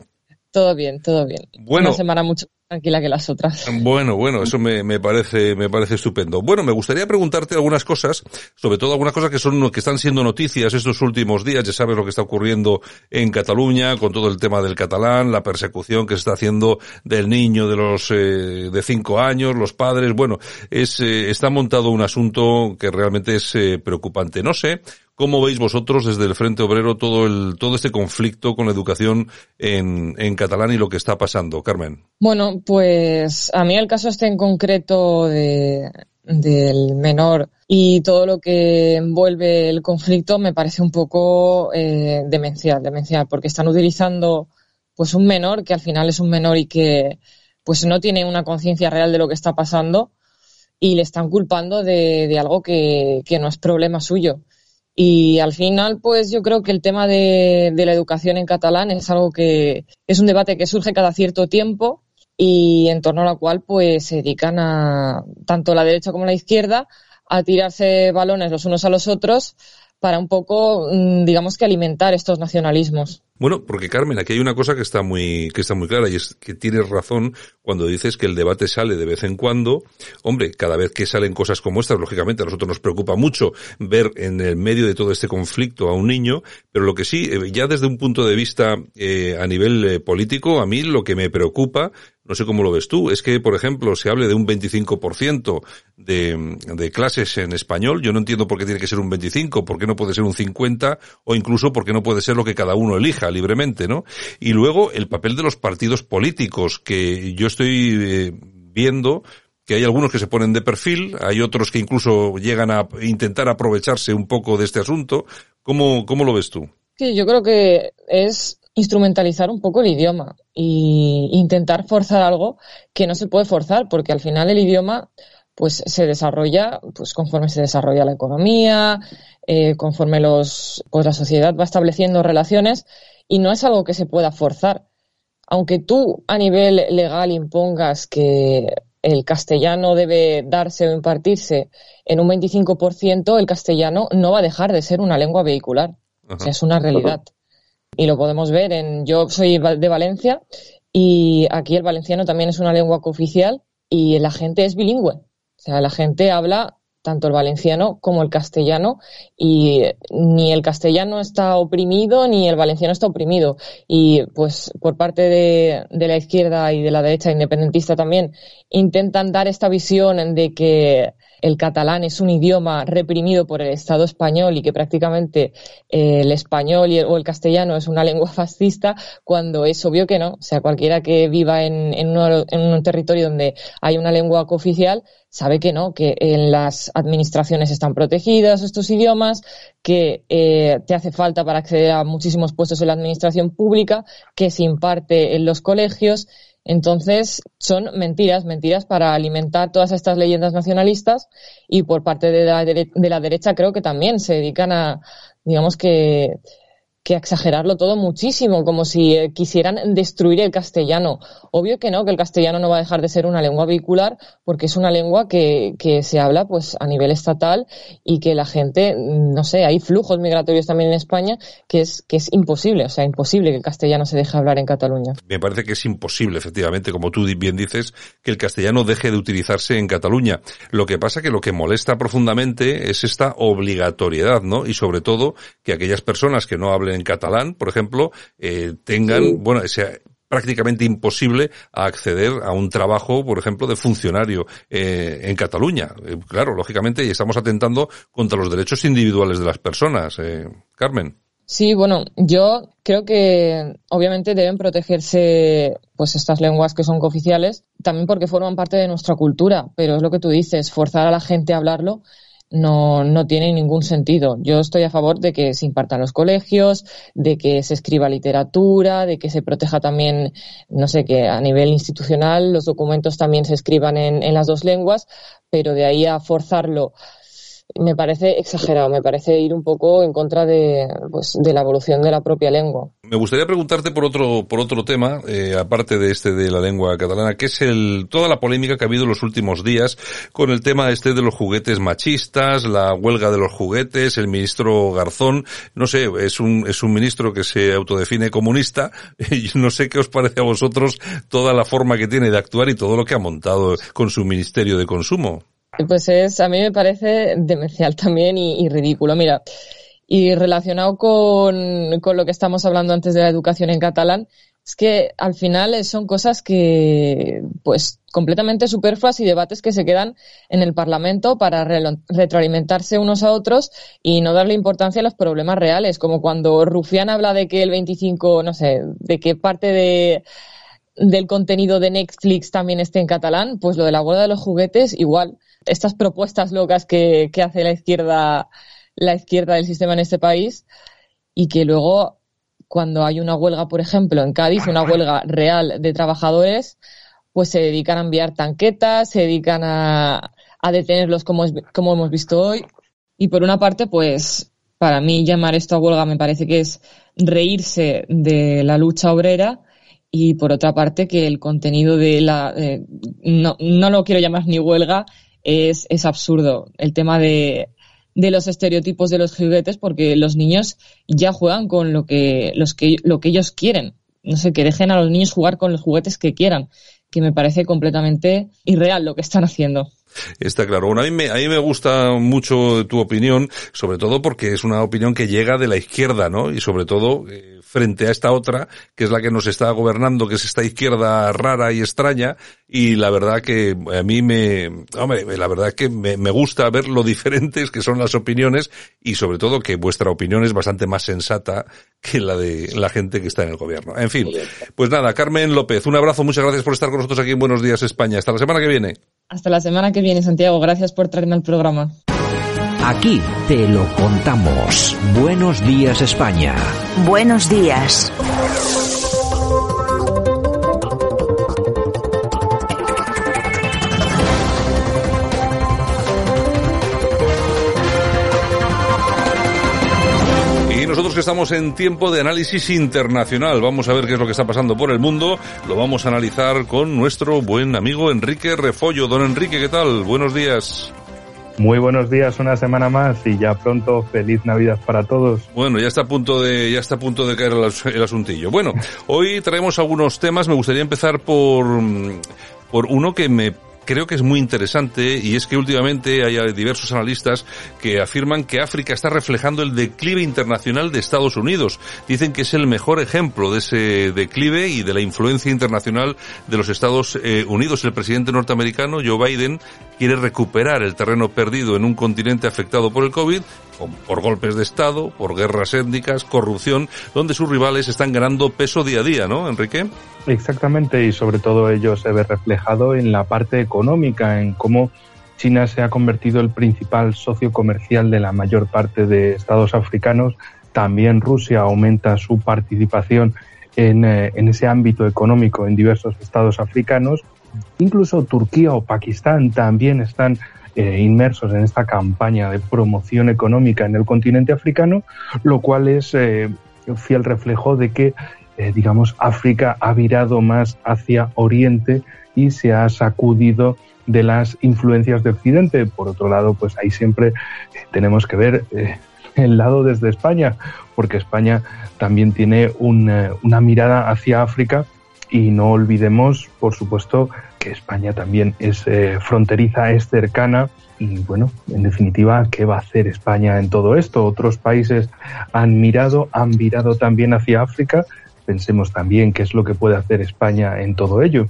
Todo bien, todo bien. Bueno, Una semana mucho tranquila que las otras. Bueno, bueno, eso me, me, parece, me parece estupendo. Bueno, me gustaría preguntarte algunas cosas, sobre todo algunas cosas que son, que están siendo noticias estos últimos días. Ya sabes lo que está ocurriendo en Cataluña con todo el tema del catalán, la persecución que se está haciendo del niño de los, eh, de cinco años, los padres. Bueno, es, eh, está montado un asunto que realmente es eh, preocupante. No sé ¿Cómo veis vosotros desde el Frente Obrero todo el, todo este conflicto con la educación en, en catalán y lo que está pasando? Carmen. Bueno, pues a mí el caso este en concreto de, del menor y todo lo que envuelve el conflicto me parece un poco eh, demencial, demencial, porque están utilizando pues un menor que al final es un menor y que pues no tiene una conciencia real de lo que está pasando y le están culpando de, de algo que, que, no es problema suyo. Y al final, pues yo creo que el tema de, la educación en catalán es algo que es un debate que surge cada cierto tiempo y en torno a la cual pues se dedican a tanto la derecha como la izquierda a tirarse balones los unos a los otros para un poco, mm, digamos que alimentar estos nacionalismos. Bueno, porque Carmen, aquí hay una cosa que está muy, que está muy clara y es que tienes razón cuando dices que el debate sale de vez en cuando. Hombre, cada vez que salen cosas como estas, lógicamente a nosotros nos preocupa mucho ver en el medio de todo este conflicto a un niño, pero lo que sí, eh, ya desde un punto de vista eh, a nivel eh, político, a mí lo que me preocupa no sé cómo lo ves tú, es que, por ejemplo, se hable de un 25% de, de clases en español. Yo no entiendo por qué tiene que ser un 25, por qué no puede ser un 50 o incluso por qué no puede ser lo que cada uno elija libremente, ¿no? Y luego el papel de los partidos políticos, que yo estoy eh, viendo que hay algunos que se ponen de perfil, hay otros que incluso llegan a intentar aprovecharse un poco de este asunto. ¿Cómo, cómo lo ves tú? Sí, yo creo que es instrumentalizar un poco el idioma e intentar forzar algo que no se puede forzar, porque al final el idioma pues se desarrolla pues conforme se desarrolla la economía, eh, conforme los pues la sociedad va estableciendo relaciones y no es algo que se pueda forzar. Aunque tú a nivel legal impongas que el castellano debe darse o impartirse en un 25%, el castellano no va a dejar de ser una lengua vehicular. O sea, es una realidad y lo podemos ver en yo soy de Valencia y aquí el valenciano también es una lengua cooficial y la gente es bilingüe. O sea, la gente habla tanto el valenciano como el castellano y ni el castellano está oprimido ni el valenciano está oprimido. Y pues por parte de, de la izquierda y de la derecha independentista también intentan dar esta visión de que el catalán es un idioma reprimido por el Estado español y que prácticamente eh, el español y el, o el castellano es una <laughs> lengua fascista, cuando es obvio que no. O sea, cualquiera que viva en, un territorio donde hay una lengua cooficial sabe que no, que en las administraciones están protegidas estos idiomas, que eh, te hace falta para acceder a muchísimos puestos en la administración pública, que se imparte en los colegios entonces, son mentiras, mentiras para alimentar todas estas leyendas nacionalistas y por parte de la, de la derecha creo que también se dedican a, digamos que, que exagerarlo todo muchísimo, como si eh, quisieran destruir el castellano. Obvio que no, que el castellano no va a dejar de ser una lengua vehicular, porque es una lengua que, que se habla pues a nivel estatal y que la gente, no sé, hay flujos migratorios también en España que es, que es imposible, o sea, imposible que el castellano se deje hablar en Cataluña. Me parece que es imposible, efectivamente, como tú bien dices, que el castellano deje de utilizarse en Cataluña. Lo que pasa que lo que molesta profundamente es esta obligatoriedad, ¿no? Y sobre todo que aquellas personas que no hablen en catalán, por ejemplo, eh, tengan, sí. bueno, sea prácticamente imposible acceder a un trabajo, por ejemplo, de funcionario eh, en Cataluña. Eh, claro, lógicamente, y estamos atentando contra los derechos individuales de las personas. Eh, Carmen. Sí, bueno, yo creo que obviamente deben protegerse pues estas lenguas que son cooficiales, también porque forman parte de nuestra cultura, pero es lo que tú dices, forzar a la gente a hablarlo no, no tiene ningún sentido. Yo estoy a favor de que se impartan los colegios, de que se escriba literatura, de que se proteja también, no sé, que a nivel institucional los documentos también se escriban en, en las dos lenguas, pero de ahí a forzarlo me parece exagerado, me parece ir un poco en contra de, pues, de la evolución de la propia lengua. Me gustaría preguntarte por otro, por otro tema, eh, aparte de este de la lengua catalana, que es el, toda la polémica que ha habido en los últimos días con el tema este de los juguetes machistas, la huelga de los juguetes, el ministro Garzón, no sé, es un, es un ministro que se autodefine comunista, <laughs> y no sé qué os parece a vosotros toda la forma que tiene de actuar y todo lo que ha montado con su ministerio de consumo. Pues es, a mí me parece demencial también y, y ridículo. Mira, y relacionado con, con, lo que estamos hablando antes de la educación en catalán, Es que al final son cosas que, pues, completamente superfluas y debates que se quedan en el Parlamento para retroalimentarse unos a otros y no darle importancia a los problemas reales, como cuando Rufián habla de que el 25, no sé, de que parte de del contenido de Netflix también esté en catalán, pues lo de la huelga de los juguetes, igual. Estas propuestas locas que, hace la izquierda, la izquierda del sistema en este país, y que luego cuando hay una huelga, por ejemplo, en Cádiz, una huelga real de trabajadores, pues se dedican a enviar tanquetas, se dedican a, a detenerlos como, como hemos visto hoy. Y por una parte, pues para mí llamar esto a huelga me parece que es reírse de la lucha obrera y por otra parte que el contenido de la eh, no, no lo quiero llamar ni huelga es, es absurdo el tema de de los estereotipos de los juguetes porque los niños ya juegan con lo que, los que, lo que ellos quieren. No sé, que dejen a los niños jugar con los juguetes que quieran, que me parece completamente irreal lo que están haciendo. Está claro. Bueno, a mí me, a mí me gusta mucho tu opinión, sobre todo porque es una opinión que llega de la izquierda, ¿no? Y sobre todo, eh, frente a esta otra, que es la que nos está gobernando, que es esta izquierda rara y extraña, y la verdad que a mí me, hombre, la verdad que me, me gusta ver lo diferentes que son las opiniones y sobre todo que vuestra opinión es bastante más sensata que la de la gente que está en el gobierno. En fin, pues nada, Carmen López, un abrazo, muchas gracias por estar con nosotros aquí en Buenos Días España. Hasta la semana que viene. Hasta la semana que viene, Santiago. Gracias por traerme al programa. Aquí te lo contamos. Buenos días España. Buenos días. Y nosotros que estamos en tiempo de análisis internacional, vamos a ver qué es lo que está pasando por el mundo, lo vamos a analizar con nuestro buen amigo Enrique Refollo. Don Enrique, ¿qué tal? Buenos días. Muy buenos días, una semana más y ya pronto feliz Navidad para todos. Bueno, ya está a punto de ya está a punto de caer el, asuntillo. Bueno, hoy traemos algunos temas. Me gustaría empezar por por uno que me creo que es muy interesante y es que últimamente hay diversos analistas que afirman que África está reflejando el declive internacional de Estados Unidos. Dicen que es el mejor ejemplo de ese declive y de la influencia internacional de los Estados eh, Unidos. El presidente norteamericano, Joe Biden, quiere recuperar el terreno perdido en un continente afectado por el COVID por golpes de Estado, por guerras étnicas, corrupción, donde sus rivales están ganando peso día a día, ¿no, Enrique? Exactamente, y sobre todo ello se ve reflejado en la parte económica, en cómo China se ha convertido el principal socio comercial de la mayor parte de estados africanos. También Rusia aumenta su participación en, eh, en ese ámbito económico en diversos estados africanos. Incluso Turquía o Pakistán también están eh, inmersos en esta campaña de promoción económica en el continente africano, lo cual es eh, fiel reflejo de que, eh, digamos, África ha virado más hacia Oriente y se ha sacudido de las influencias de Occidente. Por otro lado, pues ahí siempre tenemos que ver el lado desde España, porque España también tiene una mirada hacia África y no olvidemos, por supuesto, que España también es eh, fronteriza, es cercana y bueno, en definitiva, ¿qué va a hacer España en todo esto? Otros países han mirado, han mirado también hacia África. Pensemos también qué es lo que puede hacer España en todo ello.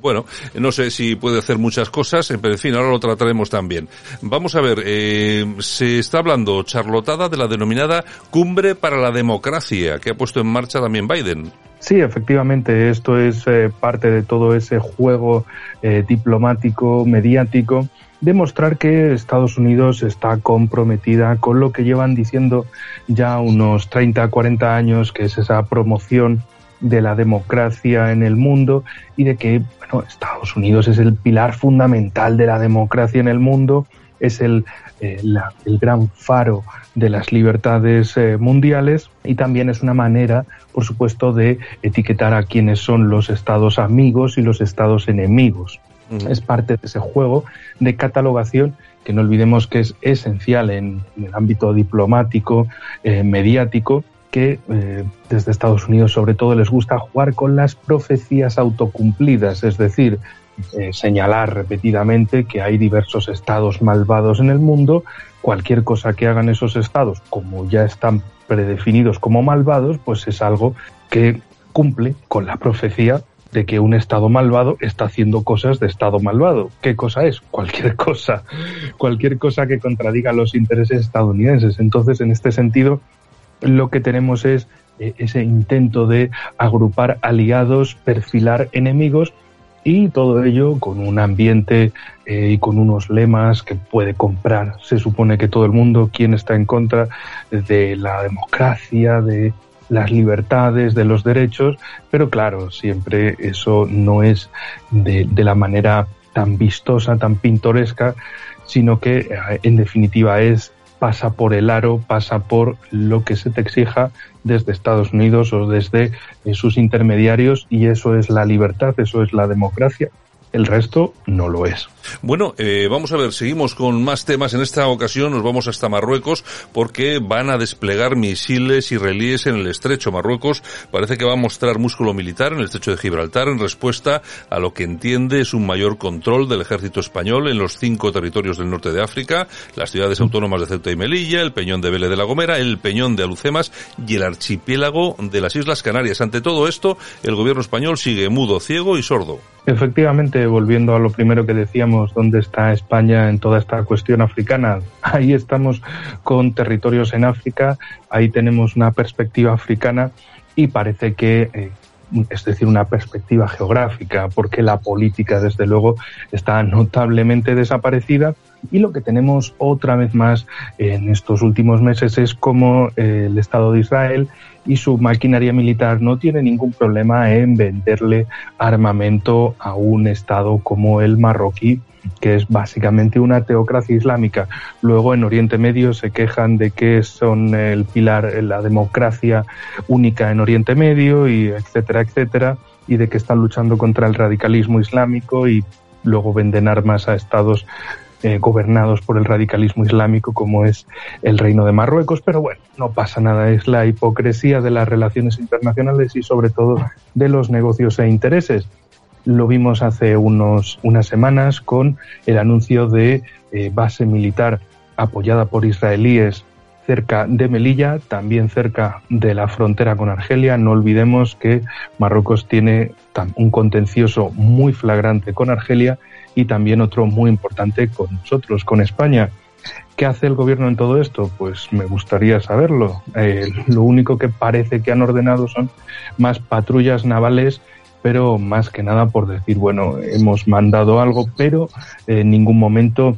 Bueno, no sé si puede hacer muchas cosas, pero en fin, ahora lo trataremos también. Vamos a ver, eh, se está hablando, charlotada, de la denominada Cumbre para la Democracia, que ha puesto en marcha también Biden. Sí, efectivamente, esto es eh, parte de todo ese juego eh, diplomático, mediático, demostrar que Estados Unidos está comprometida con lo que llevan diciendo ya unos 30, 40 años, que es esa promoción de la democracia en el mundo y de que bueno, Estados Unidos es el pilar fundamental de la democracia en el mundo, es el, eh, el gran faro de las libertades eh, mundiales y también es una manera, por supuesto, de etiquetar a quienes son los estados amigos y los estados enemigos. Es parte de ese juego de catalogación que no olvidemos que es esencial en, el ámbito diplomático, eh, mediático, que eh, desde Estados Unidos sobre todo les gusta jugar con las profecías autocumplidas, es decir, eh, señalar repetidamente que hay diversos estados malvados en el mundo, cualquier cosa que hagan esos estados, como ya están predefinidos como malvados, pues es algo que cumple con la profecía de que un Estado malvado está haciendo cosas de Estado malvado. ¿Qué cosa es? Cualquier cosa. Cualquier cosa que contradiga los intereses estadounidenses. Entonces, en este sentido, lo que tenemos es eh, ese intento de agrupar aliados, perfilar enemigos y todo ello con un ambiente eh, y con unos lemas que puede comprar. Se supone que todo el mundo, quien está en contra de la democracia, de las libertades, de los derechos, pero claro, siempre eso no es de, la manera tan vistosa, tan pintoresca, sino que eh, en definitiva es pasa por el aro, pasa por lo que se te exija desde Estados Unidos o desde eh, sus intermediarios y eso es la libertad, eso es la democracia. El resto no lo es. Bueno, eh, vamos a ver, seguimos con más temas. En esta ocasión nos vamos hasta Marruecos porque van a desplegar misiles israelíes en el estrecho. Marruecos parece que va a mostrar músculo militar en el estrecho de Gibraltar en respuesta a lo que entiende es un mayor control del ejército español en los cinco territorios del norte de África, las ciudades autónomas de Ceuta y Melilla, el peñón de Vélez de la Gomera, el peñón de Alucemas y el archipiélago de las Islas Canarias. Ante todo esto, el gobierno español sigue mudo, ciego y sordo. Efectivamente, volviendo a lo primero que decíamos, dónde está España en toda esta cuestión africana. <laughs> Ahí estamos con territorios en África, ahí tenemos una perspectiva africana y parece que eh, es decir, una perspectiva geográfica, porque la política, desde luego, está notablemente desaparecida. Y lo que tenemos otra vez más en estos últimos meses es como eh, el Estado de Israel y su maquinaria militar no tiene ningún problema en venderle armamento a un Estado como el marroquí que es básicamente una teocracia islámica. Luego en Oriente Medio se quejan de que son el pilar, la democracia única en Oriente Medio y etcétera, etcétera, y de que están luchando contra el radicalismo islámico y luego venden armas a estados eh, gobernados por el radicalismo islámico como es el Reino de Marruecos, pero bueno, no pasa nada, es la hipocresía de las relaciones internacionales y sobre todo de los negocios e intereses. Lo vimos hace unos, unas semanas con el anuncio de eh, base militar apoyada por israelíes cerca de Melilla, también cerca de la frontera con Argelia. No olvidemos que Marruecos tiene un contencioso muy flagrante con Argelia y también otro muy importante con nosotros, con España. ¿Qué hace el gobierno en todo esto? Pues me gustaría saberlo. Eh, lo único que parece que han ordenado son más patrullas navales pero más que nada por decir, bueno, hemos mandado algo, pero en ningún momento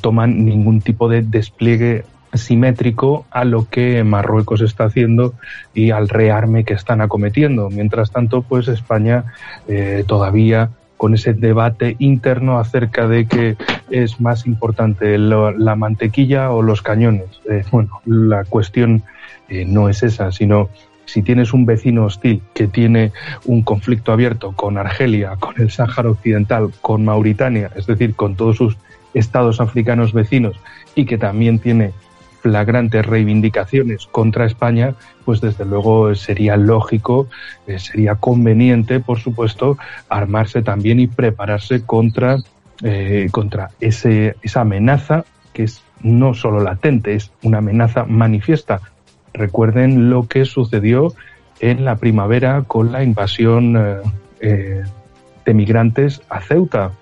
toman ningún tipo de despliegue simétrico a lo que Marruecos está haciendo y al rearme que están acometiendo. Mientras tanto, pues España eh, todavía con ese debate interno acerca de que es más importante la mantequilla o los cañones. Eh, bueno, la cuestión eh, no es esa, sino si tienes un vecino hostil que tiene un conflicto abierto con Argelia, con el Sáhara Occidental, con Mauritania, es decir, con todos sus estados africanos vecinos y que también tiene flagrantes reivindicaciones contra España, pues desde luego sería lógico, eh, sería conveniente, por supuesto, armarse también y prepararse contra, eh, contra ese, esa amenaza que es no solo latente, es una amenaza manifiesta. Recuerden lo que sucedió en la primavera con la invasión eh, de migrantes a Ceuta,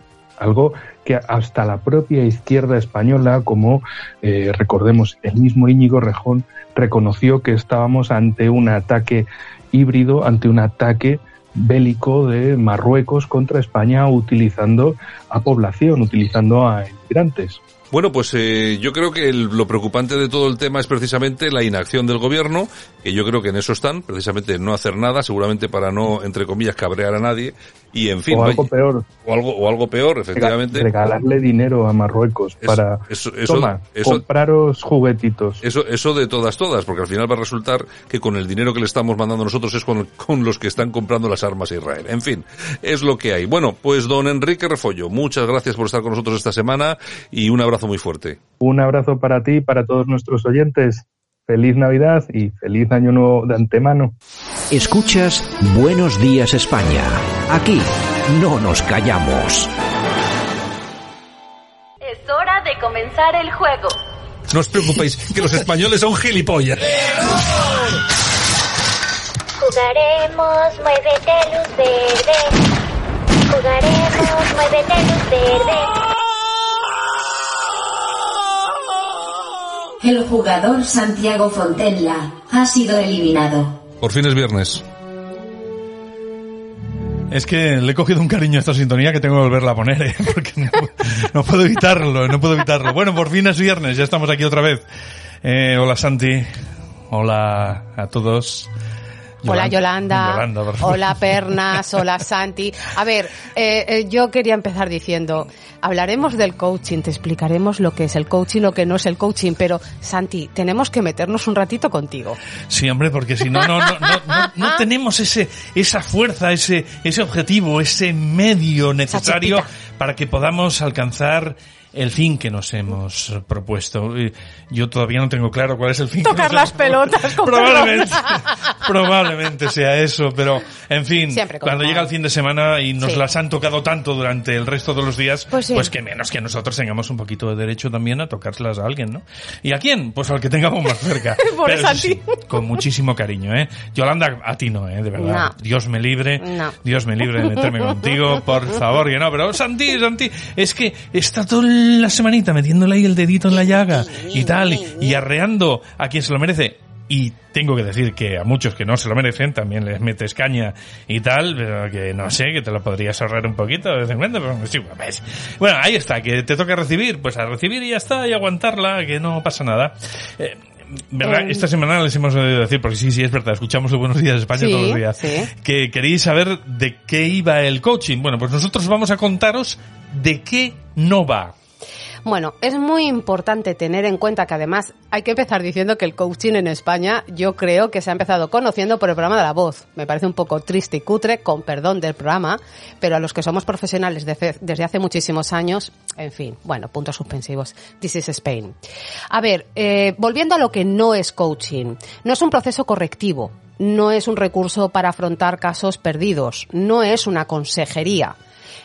algo que hasta la propia izquierda española, como eh, recordemos el mismo Íñigo Rejón, reconoció que estábamos ante un ataque híbrido, ante un ataque bélico de Marruecos contra España utilizando a población, utilizando a inmigrantes. Bueno, pues eh, yo creo que lo preocupante de todo el tema es precisamente la inacción del gobierno, que yo creo que en eso están, precisamente no hacer nada, seguramente para no, entre comillas, cabrear a nadie, y en fin. O algo peor. O algo, o algo peor, efectivamente. Regalarle dinero a Marruecos para. Eso, eso, toma, compraros juguetitos. Eso, eso de todas, todas, porque al final va a resultar que con el dinero que le estamos mandando nosotros es con, con los que están comprando las armas a Israel. En fin, es lo que hay. Bueno, pues don Enrique Refollo, muchas gracias por estar con nosotros esta semana y un abrazo muy fuerte. Un abrazo para ti y para todos nuestros oyentes. Feliz Navidad y feliz Año Nuevo de antemano. Escuchas Buenos Días España. Aquí no nos callamos. Es hora de comenzar el juego. No os preocupéis, que los españoles son gilipollas. Jugaremos, muévete luz verde. Jugaremos, muévete luz verde. El jugador Santiago Fontenla ha sido eliminado. Por fin es viernes. Es que le he cogido un cariño a esta sintonía que tengo que volverla a poner, ¿eh? <laughs> porque no, no puedo evitarlo, no puedo evitarlo. Bueno, por fin es viernes, ya estamos aquí otra vez. Eh, hola Santi, hola a todos. Hola Yolanda, Yolanda, hola Pernas, <laughs> hola Santi. A ver, eh, eh, yo quería empezar diciendo, hablaremos del coaching, te explicaremos lo que es el coaching, lo que no es el coaching, pero Santi, tenemos que meternos un ratito contigo. Sí, hombre, porque si no, no, no, no, no, no <laughs> tenemos ese, esa fuerza, ese, ese objetivo, ese medio necesario para que podamos alcanzar el fin que nos hemos propuesto. Yo todavía no tengo claro cuál es el fin. que Tocar nos las hemos- pelotas con Probablemente, <laughs> probablemente sea eso, pero en fin, Siempre cuando llega el fin de semana y nos Sí. las han tocado tanto durante el resto de los días, Pues pues, sí. que menos que nosotros tengamos un poquito de derecho también a tocárselas a alguien, ¿no? ¿Y a quién? Pues al que tengamos más cerca. <laughs> Pero eso sí, con muchísimo cariño, ¿eh? Yolanda, a ti no, ¿eh? De verdad. No. Dios me libre. No. Dios me libre de meterme contigo, por favor, que no. Pero Santi, Santi, es que está la semanita metiéndole ahí el dedito en la llaga y tal, y, y arreando a quien se lo merece. Y tengo que decir que a muchos que no se lo merecen también les metes caña y tal, pero que no sé, que te lo podrías ahorrar un poquito de vez en cuando, pero sí, pues, Bueno, ahí está, que te toca recibir, pues a recibir y ya está, y aguantarla, que no pasa nada. Eh, ¿Verdad? Eh, Esta semana les hemos de decir, porque sí, sí, es verdad, escuchamos el Buenos Días España Sí, todos los días, sí. que queréis saber de qué iba el coaching. Bueno, pues nosotros vamos a contaros de qué no va. Bueno, es muy importante tener en cuenta que además hay que empezar diciendo que el coaching en España yo creo que se ha empezado conociendo por el programa de la voz. Me parece un poco triste y cutre, con perdón del programa, pero a los que somos profesionales de- desde hace muchísimos años, en fin, bueno, puntos suspensivos. This is Spain. A ver, eh, volviendo a lo que no es coaching, no es un proceso correctivo, no es un recurso para afrontar casos perdidos, no es una consejería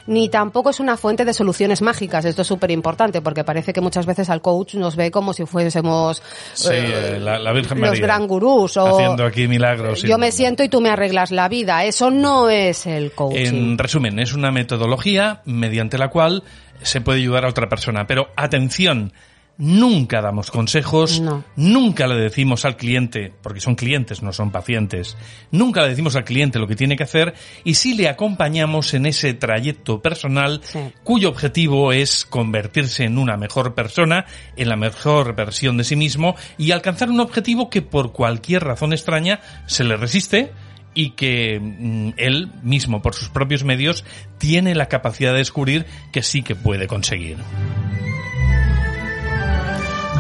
ni tampoco es una fuente de soluciones mágicas. Esto es súper importante porque parece que muchas veces al coach nos ve como si fuésemos Sí, eh, la, la Virgen los María. gran gurús o Haciendo aquí milagros. yo me siento y tú me arreglas la vida. Eso no es el coaching. En resumen, es una metodología mediante la cual se puede ayudar a otra persona. Pero atención, nunca damos consejos, nunca le decimos al cliente, porque son clientes, no son pacientes, nunca le decimos al cliente lo que tiene que hacer y sí le acompañamos en ese trayecto personal cuyo objetivo es convertirse en una mejor persona, en la mejor versión de sí mismo y alcanzar un objetivo que por cualquier razón extraña se le resiste y que mm, él mismo, por sus propios medios, tiene la capacidad de descubrir que sí que puede conseguir.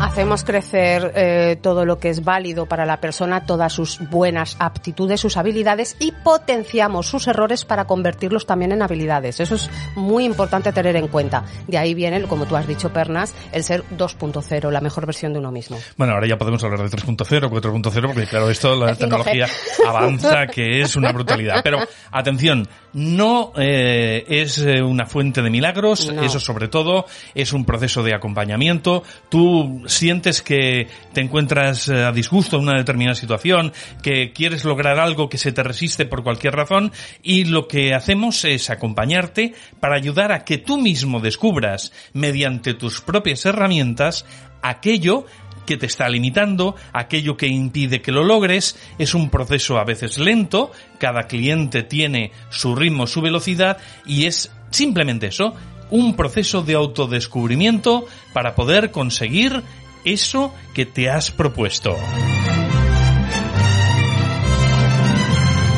Hacemos crecer eh, todo lo que es válido para la persona, todas sus buenas aptitudes, sus habilidades y potenciamos sus errores para convertirlos también en habilidades. Eso es muy importante tener en cuenta. De ahí viene, como tú has dicho, Pernas, el ser 2.0, la mejor versión de uno mismo. Bueno, ahora ya podemos hablar de 3.0, 4.0, porque claro, esto, la El 5G. tecnología avanza, <laughs> que es una brutalidad. Pero, atención, no eh, es eh, una fuente de milagros, No. eso sobre todo es un proceso de acompañamiento. Tú sientes que te encuentras eh, a disgusto en una determinada situación, que quieres lograr algo que se te resiste por cualquier razón, y lo que hacemos es acompañarte para ayudar a que tú mismo descubras, mediante tus propias herramientas, aquello que te está limitando, aquello que impide que lo logres, es un proceso a veces lento, cada cliente tiene su ritmo, su velocidad y es simplemente eso, un proceso de autodescubrimiento para poder conseguir eso que te has propuesto.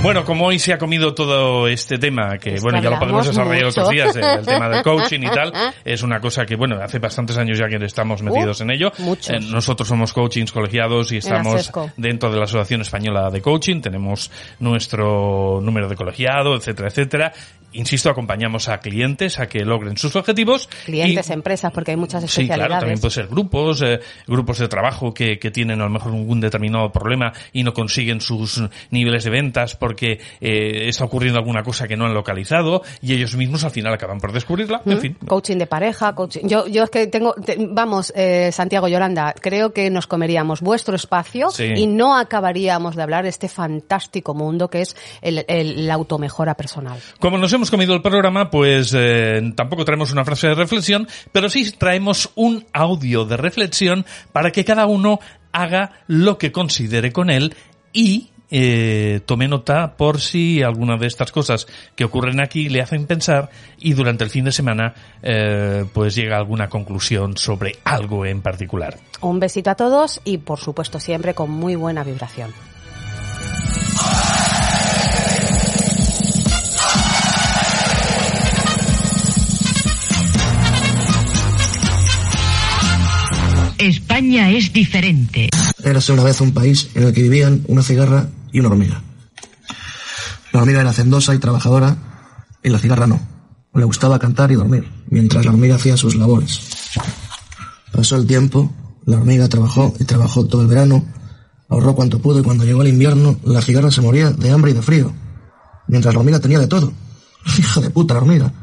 Bueno, como hoy se ha comido todo este tema, que Es que bueno, ya lo podemos desarrollar otros días, el, tema del coaching y tal, <laughs> es una cosa que bueno, hace bastantes años ya que estamos metidos en ello. muchos. Eh, nosotros somos coachings colegiados y estamos dentro de la Asociación Española de Coaching, tenemos nuestro número de colegiado, etcétera, etcétera. Insisto, acompañamos a clientes a que logren sus objetivos. Clientes, y- empresas, porque hay muchas Sí, especialidades. claro, también puede ser grupos, eh, grupos de trabajo que, que tienen a lo mejor un determinado problema y no consiguen sus niveles de ventas porque porque eh, está ocurriendo alguna cosa que no han localizado y ellos mismos al final acaban por descubrirla. En Mm, fin. Coaching de pareja, coaching. Yo, yo es que tengo, te- vamos, eh, Santiago Yolanda, creo que nos comeríamos vuestro espacio Sí. y no acabaríamos de hablar de este fantástico mundo que es el, el- la automejora personal. Como nos hemos comido el programa, pues eh, tampoco traemos una frase de reflexión, pero sí traemos un audio de reflexión para que cada uno haga lo que considere con él y eh, tome nota por si alguna de estas cosas que ocurren aquí le hacen pensar y durante el fin de semana eh, pues llega a alguna conclusión sobre algo en particular. Un besito a todos y por supuesto siempre con muy buena vibración. España es diferente. Érase una vez un país en el que vivían una cigarra y una hormiga. La hormiga era hacendosa y trabajadora y la cigarra no. Le gustaba cantar y dormir, mientras la hormiga hacía sus labores. Pasó el tiempo, la hormiga trabajó y trabajó todo el verano, ahorró cuanto pudo y cuando llegó el invierno, la cigarra se moría de hambre y de frío, mientras la hormiga tenía de todo. <laughs> Hija de puta la hormiga.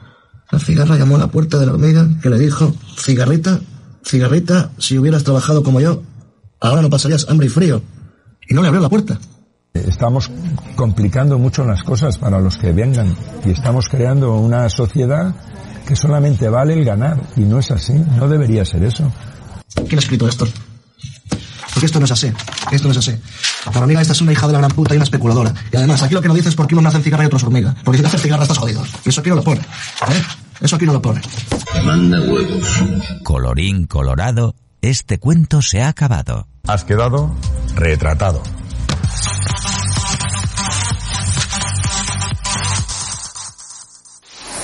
La cigarra llamó a la puerta de la hormiga que le dijo, cigarrita, cigarrita, si hubieras trabajado como yo, ahora no pasarías hambre y frío. Y no le abrió la puerta. Estamos complicando mucho las cosas para los que vengan y estamos creando una sociedad que solamente vale el ganar y no es así, no debería ser eso. ¿Quién ha escrito esto? Porque esto no es así, esto no es así. La hormiga esta es una hija de la gran puta y una especuladora. Y además, aquí lo que no dice es por qué unos nacen cigarra y otros hormiga. Porque si nacen cigarra estás jodido. Y eso aquí no lo pone. ¿eh? Eso aquí no lo pone. Manda huevos. Colorín colorado, este cuento se ha acabado. Has quedado retratado.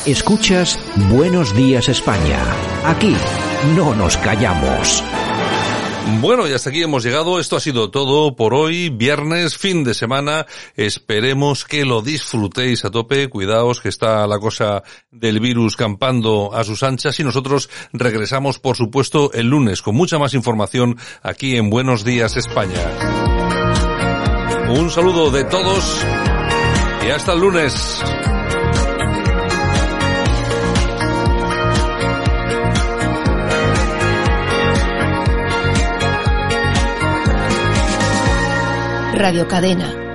Escuchas Buenos Días España. Aquí no nos callamos. Bueno, y hasta aquí hemos llegado. Esto ha sido todo por hoy, viernes, fin de semana. Esperemos que lo disfrutéis a tope. Cuidaos que está la cosa del virus campando a sus anchas y nosotros regresamos, por supuesto, el lunes con mucha más información aquí en Buenos Días España. Un saludo de todos y hasta el lunes. Radio Cadena.